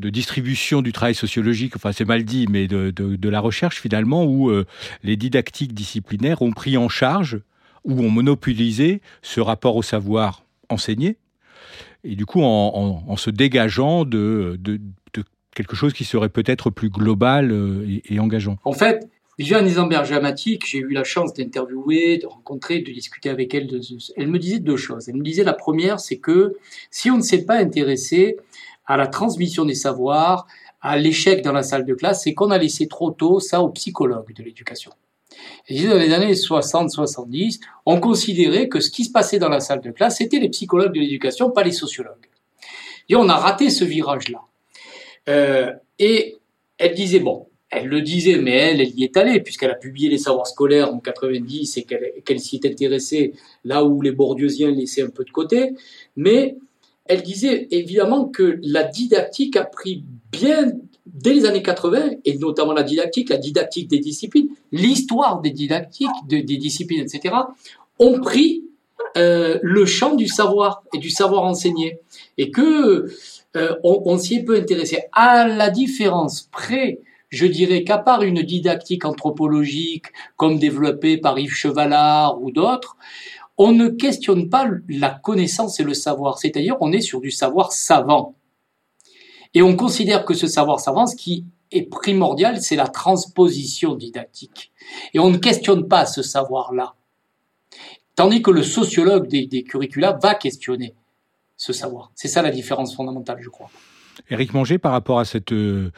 de distribution du travail sociologique, enfin c'est mal dit, mais de, de, la recherche finalement, où euh, les didactiques disciplinaires ont pris en charge ou ont monopolisé ce rapport au savoir enseigné, et du coup en, en, se dégageant de, de, quelque chose qui serait peut-être plus global euh, et, engageant. En fait, Viviane Isamberg Jamatique, j'ai eu la chance d'interviewer, de rencontrer, de discuter avec elle. Elle me disait deux choses. Elle me disait la première, c'est que si on ne s'est pas intéressé à la transmission des savoirs, à l'échec dans la salle de classe, c'est qu'on a laissé trop tôt ça aux psychologues de l'éducation. Et dans les années 60-70, on considérait que ce qui se passait dans la salle de classe, c'était les psychologues de l'éducation, pas les sociologues. Et on a raté ce virage-là. Euh, et elle disait, bon, elle le disait, mais elle, elle y est allée, puisqu'elle a publié les savoirs scolaires en 90 et qu'elle s'y est intéressée là où les Bourdieusiens laissaient un peu de côté. Mais elle disait évidemment que la didactique a pris bien, dès les années 80, et notamment la didactique, la didactique des disciplines, l'histoire des didactiques, des disciplines, etc., ont pris euh, le champ du savoir et du savoir enseigné. Et que euh, on, on s'y est peu intéressé. À la différence près je dirais qu'à part une didactique anthropologique comme développée par Yves Chevalard ou d'autres, on ne questionne pas la connaissance et le savoir, c'est-à-dire on est sur du savoir savant. Et on considère que ce savoir savant, ce qui est primordial, c'est la transposition didactique. Et on ne questionne pas ce savoir-là. Tandis que le sociologue des, curricula va questionner ce savoir. C'est ça la différence fondamentale, je crois. Éric Manger, par rapport à cette, euh,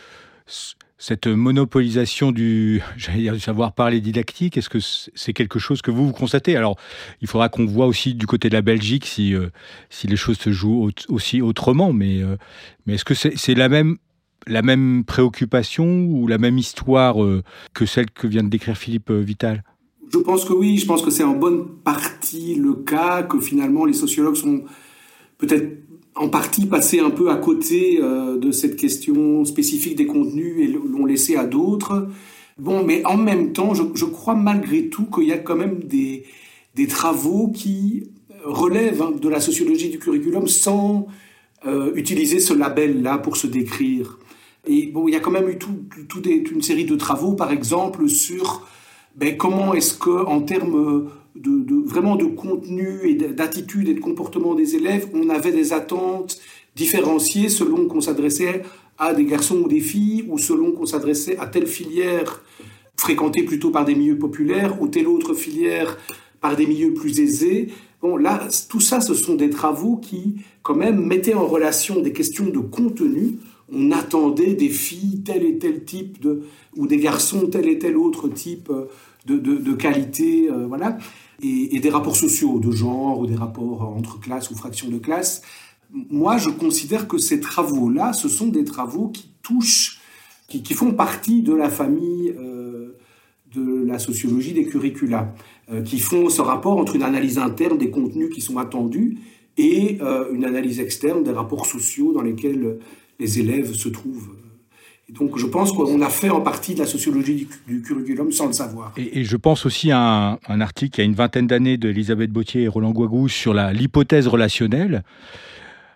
cette monopolisation du, du savoir parler didactique, est-ce que c'est quelque chose que vous vous constatez? Alors, il faudra qu'on voit aussi du côté de la Belgique si, euh, si les choses se jouent aussi autrement, mais, euh, mais est-ce que c'est la même la même préoccupation ou la même histoire euh, que celle que vient de décrire Philippe Vital? Je pense que oui, je pense que c'est en bonne partie le cas, que finalement les sociologues sont peut-être en partie passé un peu à côté euh, de cette question spécifique des contenus et l'ont laissé à d'autres. Bon, mais en même temps, je, crois malgré tout qu'il y a quand même des, des travaux qui relèvent hein, de la sociologie du curriculum sans euh, utiliser ce label-là pour se décrire. Et bon, il y a quand même eu tout, tout une série de travaux, par exemple, sur ben, comment est-ce que, en termes de, vraiment de contenu et d'attitude et de comportement des élèves, on avait des attentes différenciées selon qu'on s'adressait à des garçons ou des filles, ou selon qu'on s'adressait à telle filière fréquentée plutôt par des milieux populaires, ou telle autre filière par des milieux plus aisés. Bon, là, tout ça, ce sont des travaux qui, quand même, mettaient en relation des questions de contenu. On attendait des filles tel et tel type de, ou des garçons tel et tel autre type de, qualité, euh, voilà, et, des rapports sociaux de genre ou des rapports entre classes ou fractions de classe. Moi, je considère que ces travaux-là, ce sont des travaux qui touchent, qui, qui font partie de la famille euh, de la sociologie des curricula, euh, qui font ce rapport entre une analyse interne des contenus qui sont attendus et une analyse externe des rapports sociaux dans lesquels les élèves se trouvent donc je pense qu'on a fait en partie de la sociologie du, curriculum sans le savoir. Et, je pense aussi à un, article il y a une vingtaine d'années d'Elisabeth Bautier et Roland Guagou sur l'hypothèse relationnelle.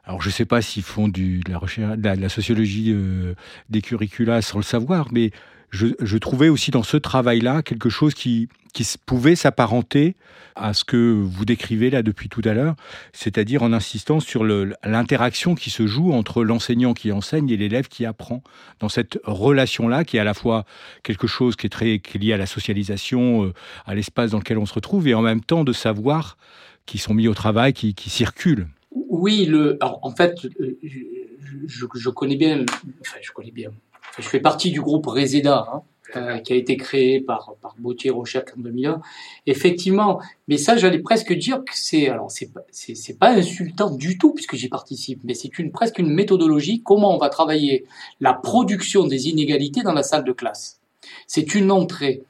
Alors je ne sais pas s'ils font du, de, la recherche, de, la, sociologie euh, des curricula sans le savoir, mais je, trouvais aussi dans ce travail-là quelque chose qui, qui pouvait s'apparenter à ce que vous décrivez là depuis tout à l'heure, c'est-à-dire en insistant sur l'interaction qui se joue entre l'enseignant qui enseigne et l'élève qui apprend, dans cette relation-là qui est à la fois quelque chose qui est très lié à la socialisation, euh, à l'espace dans lequel on se retrouve, et en même temps de savoir qui sont mis au travail, qui, circulent. Oui, le, en fait, euh, je, je, connais bien, enfin, je connais bien, je fais partie du groupe Reseda, hein, euh, qui a été créé par, par Bautier Rocher en 2001. Effectivement, mais ça, j'allais presque dire que c'est, alors c'est pas, c'est, pas insultant du tout puisque j'y participe, mais c'est une presque une méthodologie comment on va travailler la production des inégalités dans la salle de classe? C'est une entrée.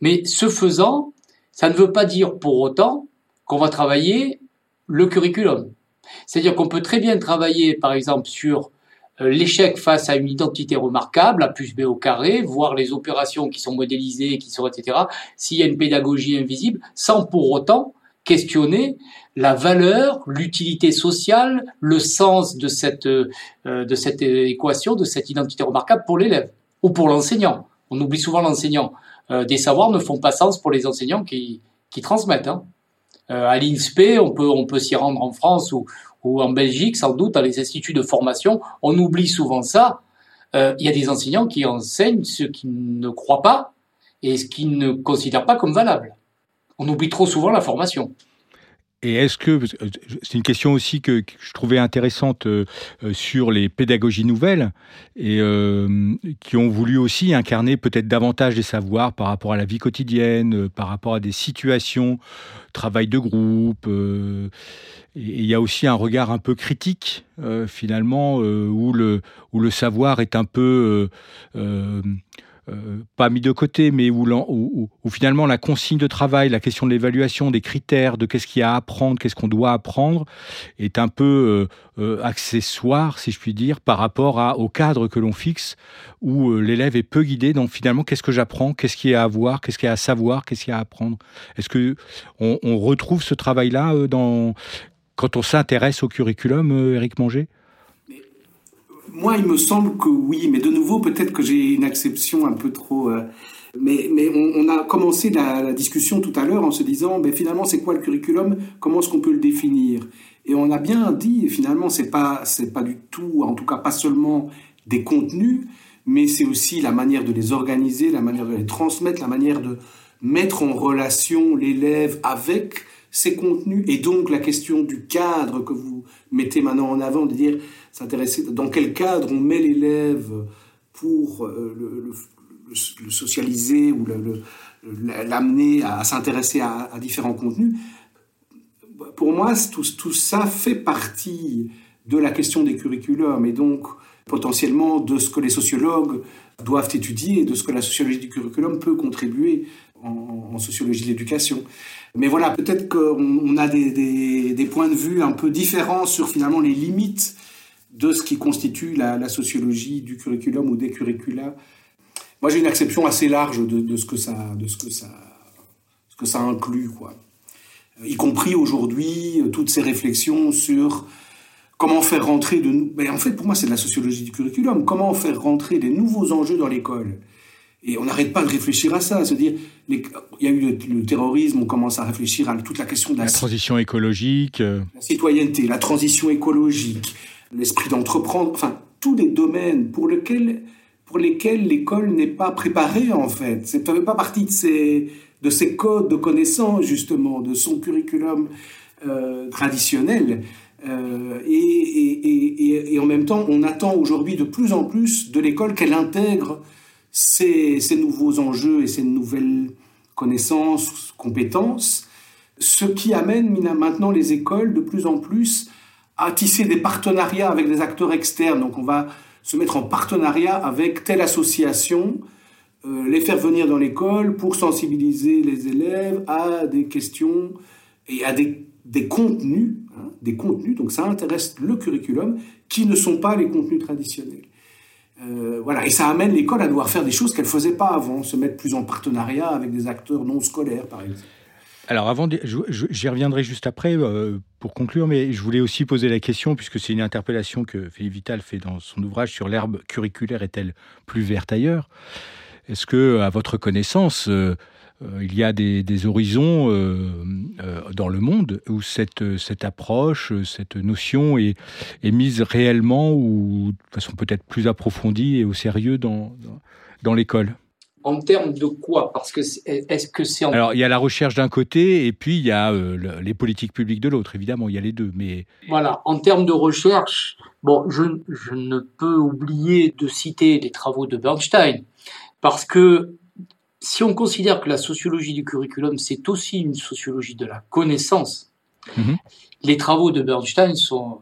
Mais ce faisant, ça ne veut pas dire pour autant qu'on va travailler le curriculum. C'est-à-dire qu'on peut très bien travailler, par exemple, sur euh, l'échec face à une identité remarquable, A plus B au carré, voir les opérations qui sont modélisées, qui sont, etc., s'il y a une pédagogie invisible, sans pour autant questionner la valeur, l'utilité sociale, le sens de cette, euh, de cette équation, de cette identité remarquable pour l'élève ou pour l'enseignant. On oublie souvent l'enseignant. Euh, des savoirs ne font pas sens pour les enseignants qui, qui transmettent. Hein. À l'INSPE, on peut, on peut s'y rendre en France ou, ou en Belgique, sans doute, dans les instituts de formation, on oublie souvent ça. Euh, il y a des enseignants qui enseignent ceux qui ne croient pas et ce qu'ils ne considèrent pas comme valable. On oublie trop souvent la formation. Et est-ce que, euh, c'est une question aussi que, je trouvais intéressante euh, euh, sur les pédagogies nouvelles, et qui ont voulu aussi incarner peut-être davantage des savoirs par rapport à la vie quotidienne, par rapport à des situations, travail de groupe. et il y a aussi un regard un peu critique, finalement, où, le, où le savoir est un peu euh, pas mis de côté, mais où, finalement la consigne de travail, la question de l'évaluation, des critères, de qu'est-ce qu'il y a à apprendre, qu'est-ce qu'on doit apprendre, est un peu euh, euh, accessoire, si je puis dire, par rapport au cadre que l'on fixe, où l'élève est peu guidé. Donc finalement, qu'est-ce que j'apprends, qu'est-ce qu'il y a à voir, qu'est-ce qu'il y a à savoir, qu'est-ce qu'il y a à apprendre? Est-ce que on, retrouve ce travail-là dans quand on s'intéresse au curriculum, Eric Manger? Moi, il me semble que oui, mais de nouveau, peut-être que j'ai une exception un peu trop. Euh, mais, mais on, a commencé la, discussion tout à l'heure en se disant, ben, finalement, c'est quoi le curriculum? Comment est-ce qu'on peut le définir? Et on a bien dit, finalement, c'est pas, c'est pas du tout, en tout cas, pas seulement des contenus, mais c'est aussi la manière de les organiser, la manière de les transmettre, la manière de mettre en relation l'élève avec ces contenus, et donc la question du cadre que vous mettez maintenant en avant, de dire s'intéresser dans quel cadre on met l'élève pour euh, le, socialiser ou l'amener à, s'intéresser à, différents contenus. Pour moi, tout, tout, ça fait partie de la question des curriculums et donc potentiellement de ce que les sociologues doivent étudier et de ce que la sociologie du curriculum peut contribuer en, sociologie de l'éducation. Mais voilà, peut-être qu'on a des, points de vue un peu différents sur finalement les limites de ce qui constitue la, sociologie du curriculum ou des curricula. Moi, j'ai une acception assez large de, ce que ça, de ce que ça, ce que ça inclut, quoi. Y compris aujourd'hui toutes ces réflexions sur comment faire rentrer de, mais en fait, pour moi, c'est de la sociologie du curriculum. Comment faire rentrer des nouveaux enjeux dans l'école? Et on n'arrête pas de réfléchir à ça, à se dire, il y a eu le, terrorisme, on commence à réfléchir à toute la question de la, la transition écologique, euh. la citoyenneté, la transition écologique, l'esprit d'entreprendre, enfin, tous les domaines pour lesquels, pour lesquels l'école n'est pas préparée, en fait. Ça ne fait pas partie de ces, de ces codes de connaissances, justement, de son curriculum euh, traditionnel. Euh, et, et, et, et, en même temps, on attend aujourd'hui de plus en plus de l'école qu'elle intègre ces, nouveaux enjeux et ces nouvelles connaissances, compétences, ce qui amène maintenant les écoles de plus en plus à tisser des partenariats avec des acteurs externes. Donc on va se mettre en partenariat avec telle association, euh, les faire venir dans l'école pour sensibiliser les élèves à des questions et à des, des contenus, hein, des contenus, donc ça intéresse le curriculum, qui ne sont pas les contenus traditionnels. Euh, voilà, et ça amène l'école à devoir faire des choses qu'elle faisait pas avant, se mettre plus en partenariat avec des acteurs non scolaires, par exemple. Alors, avant, j'y reviendrai juste après euh, pour conclure, mais je voulais aussi poser la question, puisque c'est une interpellation que Philippe Vital fait dans son ouvrage sur l'herbe curriculaire est-elle plus verte ailleurs? Est-ce que, à votre connaissance, euh, il y a des, horizons dans le monde où cette, cette approche, cette notion est, est, mise réellement ou de façon peut-être plus approfondie et au sérieux dans, dans l'école en termes de quoi? Parce que est-ce que c'est alors il y a la recherche d'un côté et puis il y a euh, les politiques publiques de l'autre. Évidemment, il y a les deux. Mais voilà, en termes de recherche, bon, je, je ne peux oublier de citer les travaux de Bernstein parce que si on considère que la sociologie du curriculum c'est aussi une sociologie de la connaissance, mhm. les travaux de Bernstein sont,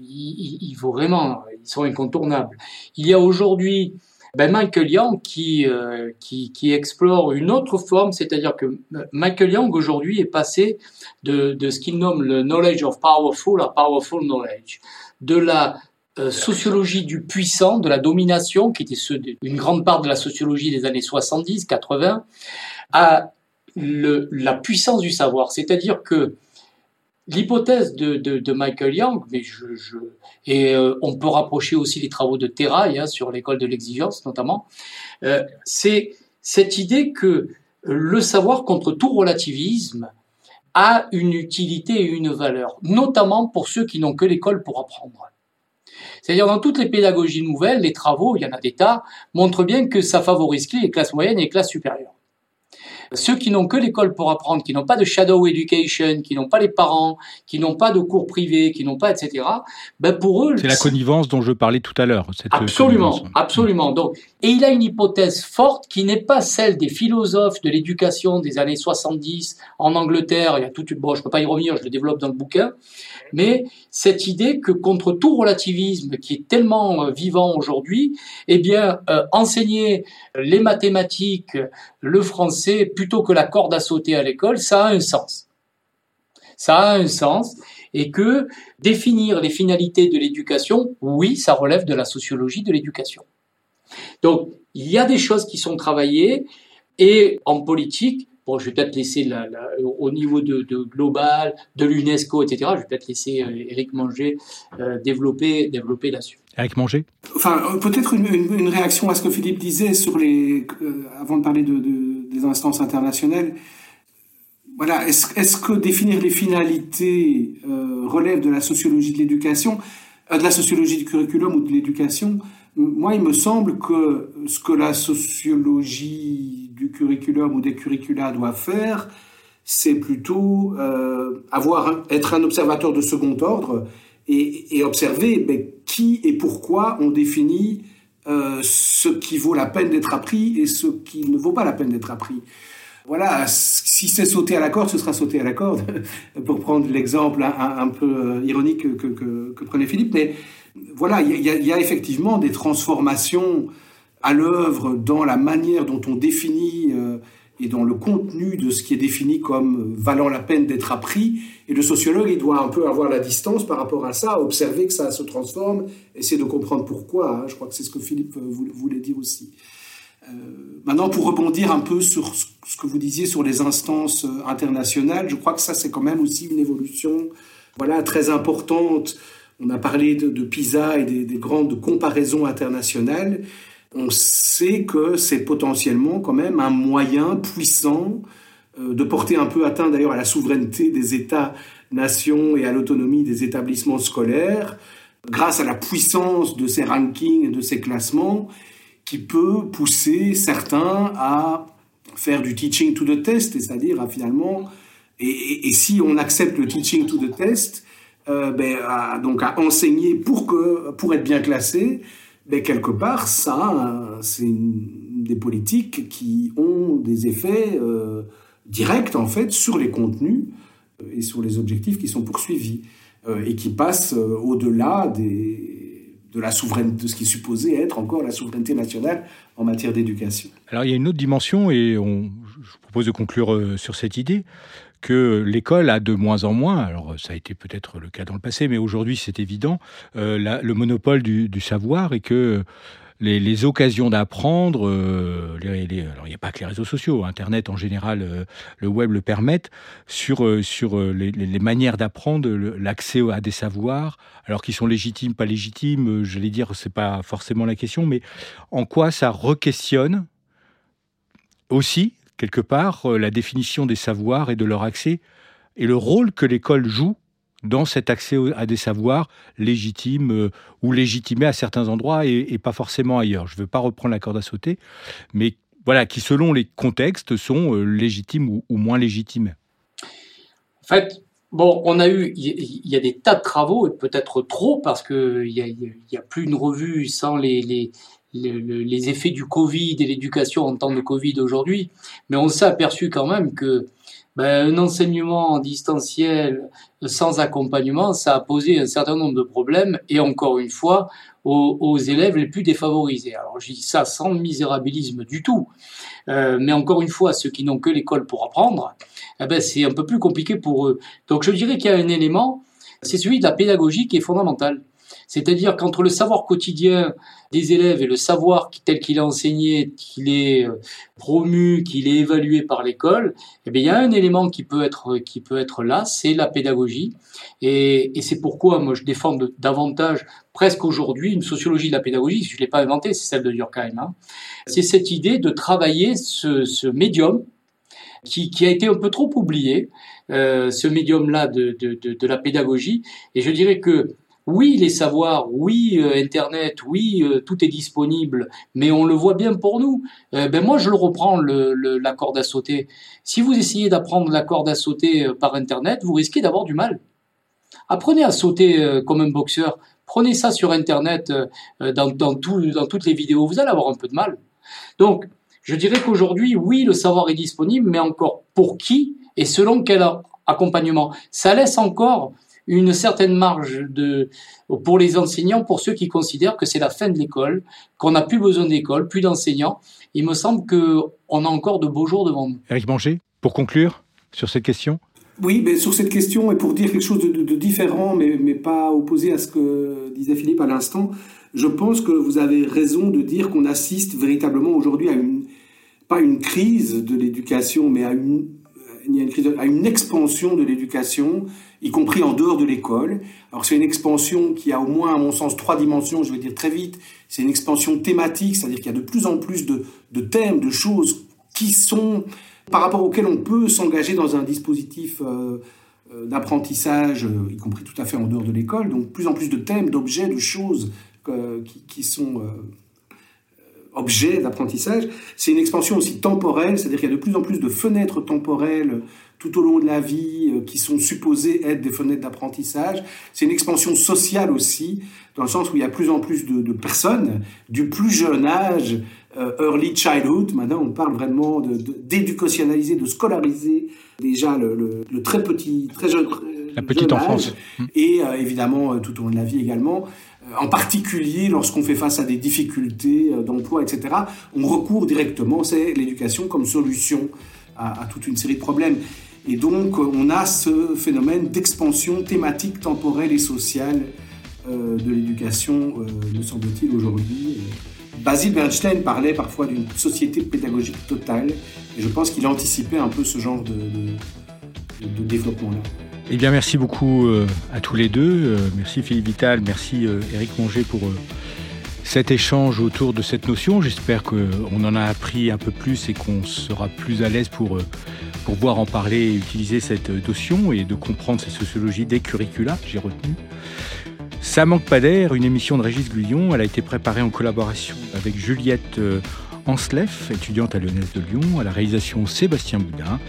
ils, ils, vraiment, ils sont incontournables. Il y a aujourd'hui ben Michael Young qui, euh, qui, qui, explore une autre forme, c'est-à-dire que Michael Young aujourd'hui est passé de, de ce qu'il nomme le knowledge of powerful à powerful knowledge, de la euh, sociologie du puissant, de la domination, qui était une grande part de la sociologie des années 70, 80, à la puissance du savoir, c'est-à-dire que L'hypothèse de, Michael Young, mais et euh, on peut rapprocher aussi les travaux de Terrail hein, sur l'école de l'exigence notamment, euh, c'est cette idée que le savoir contre tout relativisme a une utilité et une valeur, notamment pour ceux qui n'ont que l'école pour apprendre. C'est-à-dire dans toutes les pédagogies nouvelles, les travaux, il y en a des tas, montrent bien que ça favorise les classes moyennes et les classes supérieures. Ceux qui n'ont que l'école pour apprendre, qui n'ont pas de shadow education, qui n'ont pas les parents, qui n'ont pas de cours privés, qui n'ont pas, etc. Ben pour eux, c'est la connivence dont je parlais tout à l'heure. Absolument, absolument. Donc, et il a une hypothèse forte qui n'est pas celle des philosophes de l'éducation des années 70 en Angleterre. Il y a toute, bon, je peux pas y revenir, je le développe dans le bouquin, mais cette idée que contre tout relativisme qui est tellement euh, vivant aujourd'hui, eh bien, euh, enseigner les mathématiques, le français, plutôt que la corde à sauter à l'école, ça a un sens. Ça a un sens et que définir les finalités de l'éducation, oui, ça relève de la sociologie de l'éducation. Donc, il y a des choses qui sont travaillées et en politique, Bon, je vais peut-être laisser la, au niveau de, de global, de l'UNESCO, etc. Je vais peut-être laisser Eric euh, Manger euh, développer, développer là-dessus. Eric Manger? Enfin, euh, peut-être une, une, réaction à ce que Philippe disait sur les, avant de parler de, de, des instances internationales. Voilà, est-ce est que définir les finalités relève de la sociologie de l'éducation, de la sociologie du curriculum ou de l'éducation? Moi, il me semble que ce que la sociologie du curriculum ou des curricula doit faire, c'est plutôt euh, avoir être un observateur de second ordre et, observer ben, qui et pourquoi on définit euh, ce qui vaut la peine d'être appris et ce qui ne vaut pas la peine d'être appris. Voilà, si c'est sauter à la corde, ce sera sauter à la corde, pour prendre l'exemple un, peu euh, ironique que, prenait Philippe. Mais voilà, il y, a effectivement des transformations à l'œuvre dans la manière dont on définit euh, et dans le contenu de ce qui est défini comme valant la peine d'être appris. Et le sociologue, il doit un peu avoir la distance par rapport à ça, observer que ça se transforme, essayer de comprendre pourquoi. Hein. Je crois que c'est ce que Philippe euh, voulait dire aussi. Euh, maintenant, pour rebondir un peu sur ce que vous disiez sur les instances internationales, je crois que ça, c'est quand même aussi une évolution voilà, très importante on a parlé de, PISA et des, grandes comparaisons internationales. On sait que c'est potentiellement quand même un moyen puissant euh, de porter un peu atteint d'ailleurs à la souveraineté des États-nations et à l'autonomie des établissements scolaires, grâce à la puissance de ces rankings et de ces classements, qui peut pousser certains à faire du teaching to the test, c'est-à-dire à finalement, et, si on accepte le teaching to the test, euh, ben, donc à enseigner pour, que, pour être bien classé, ben, quelque part, ça, c'est des politiques qui ont des effets euh, directs, en fait, sur les contenus euh, et sur les objectifs qui sont poursuivis et qui passent au-delà des, de la souveraineté, de ce qui est supposé être encore la souveraineté nationale en matière d'éducation. Alors il y a une autre dimension et on, je propose de conclure sur cette idée que l'école a de moins en moins, alors ça a été peut-être le cas dans le passé, mais aujourd'hui c'est évident, euh, le monopole du, savoir et que les, occasions d'apprendre, euh, alors il n'y a pas que les réseaux sociaux, Internet en général, euh, le web le permettent, sur, sur les, manières d'apprendre, l'accès à des savoirs, alors qu'ils sont légitimes, pas légitimes, j'allais dire, c'est pas forcément la question, mais en quoi ça re-questionne aussi quelque part, euh, la définition des savoirs et de leur accès et le rôle que l'école joue dans cet accès à des savoirs légitimes euh, ou légitimés à certains endroits et, pas forcément ailleurs. Je ne veux pas reprendre la corde à sauter, mais voilà, qui selon les contextes sont euh, légitimes ou, moins légitimes. En fait, bon, on a eu, il y, a des tas de travaux, et peut-être trop, parce qu'il n'y a, a, plus une revue sans les, les effets du Covid et l'éducation en temps de Covid aujourd'hui, mais on s'est aperçu quand même que ben, un enseignement en distanciel sans accompagnement, ça a posé un certain nombre de problèmes, et encore une fois, aux, élèves les plus défavorisés. Alors je dis ça sans misérabilisme du tout, euh, mais encore une fois, ceux qui n'ont que l'école pour apprendre, eh ben, c'est un peu plus compliqué pour eux. Donc je dirais qu'il y a un élément, c'est celui de la pédagogie qui est fondamental. C'est-à-dire qu'entre le savoir quotidien des élèves et le savoir tel qu'il est enseigné, qu'il est euh, promu, qu'il est évalué par l'école, eh bien, il y a un élément qui peut être, qui peut être là, c'est la pédagogie. Et, c'est pourquoi moi je défends davantage, presque aujourd'hui, une sociologie de la pédagogie. Je ne l'ai pas inventée, c'est celle de Durkheim. Hein. C'est cette idée de travailler ce, médium qui, a été un peu trop oublié, euh, ce médium-là de, de, la pédagogie. Et je dirais que oui, les savoirs, oui, euh, Internet, oui, euh, tout est disponible, mais on le voit bien pour nous. Euh, ben moi, je le reprends, la corde à sauter. Si vous essayez d'apprendre la corde à sauter par Internet, vous risquez d'avoir du mal. Apprenez à sauter comme un boxeur. Prenez ça sur Internet, dans toutes les vidéos, vous allez avoir un peu de mal. Donc, je dirais qu'aujourd'hui, oui, le savoir est disponible, mais encore pour qui et selon quel accompagnement. Ça laisse encore une certaine marge de, pour les enseignants, pour ceux qui considèrent que c'est la fin de l'école, qu'on n'a plus besoin d'école, plus d'enseignants. Il me semble qu'on a encore de beaux jours devant nous. Eric Manger, pour conclure sur cette question oui, mais sur cette question, et pour dire quelque chose de, différent, mais, mais, pas opposé à ce que disait Philippe à l'instant, je pense que vous avez raison de dire qu'on assiste véritablement aujourd'hui à une, pas une crise de l'éducation, mais à une, à une expansion de l'éducation y compris en dehors de l'école. Alors c'est une expansion qui a au moins, à mon sens, trois dimensions, je vais dire très vite. C'est une expansion thématique, c'est-à-dire qu'il y a de plus en plus de, de, thèmes, de choses qui sont, par rapport auxquelles on peut s'engager dans un dispositif euh, euh, d'apprentissage, euh, y compris tout à fait en dehors de l'école. Donc plus en plus de thèmes, d'objets, de choses qui, qui, sont objets d'apprentissage. C'est une expansion aussi temporelle, c'est-à-dire qu'il y a de plus en plus de fenêtres temporelles tout au long de la vie euh, qui sont supposées être des fenêtres d'apprentissage. C'est une expansion sociale aussi, dans le sens où il y a plus en plus de, personnes du plus jeune âge, euh, early childhood, maintenant on parle vraiment d'éducationnaliser, de, de, scolariser déjà le, très petit, très jeune, la petite enfance. et euh, évidemment tout au long de la vie également en particulier lorsqu'on fait face à des difficultés d'emploi, etc., on recourt directement, c'est l'éducation comme solution à, à, toute une série de problèmes. Et donc, on a ce phénomène d'expansion thématique, temporelle et sociale euh, de l'éducation, euh, me semble-t-il, aujourd'hui. Basil Bernstein parlait parfois d'une société pédagogique totale, et je pense qu'il anticipait un peu ce genre de, développement-là. Eh bien, merci beaucoup euh, à tous les deux. merci Philippe Vital, merci Eric Monger pour cet échange autour de cette notion. J'espère qu'on en a appris un peu plus et qu'on sera plus à l'aise pour pour pouvoir en parler et utiliser cette notion et de comprendre cette sociologie des curricula, j'ai retenu. Ça manque pas d'air, une émission de Régis Guillon. Elle a été préparée en collaboration avec Juliette euh, Ansleff, étudiante à Lyonnaise de Lyon, à la réalisation Sébastien Boudin,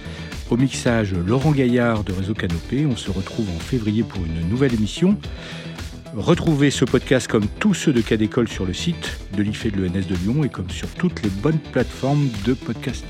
au mixage Laurent Gaillard de Réseau Canopé. On se retrouve en février pour une nouvelle émission. Retrouvez ce podcast comme tous ceux de Cas d'école sur le site de l'IFE de l'ENS de Lyon et comme sur toutes les bonnes plateformes de podcast.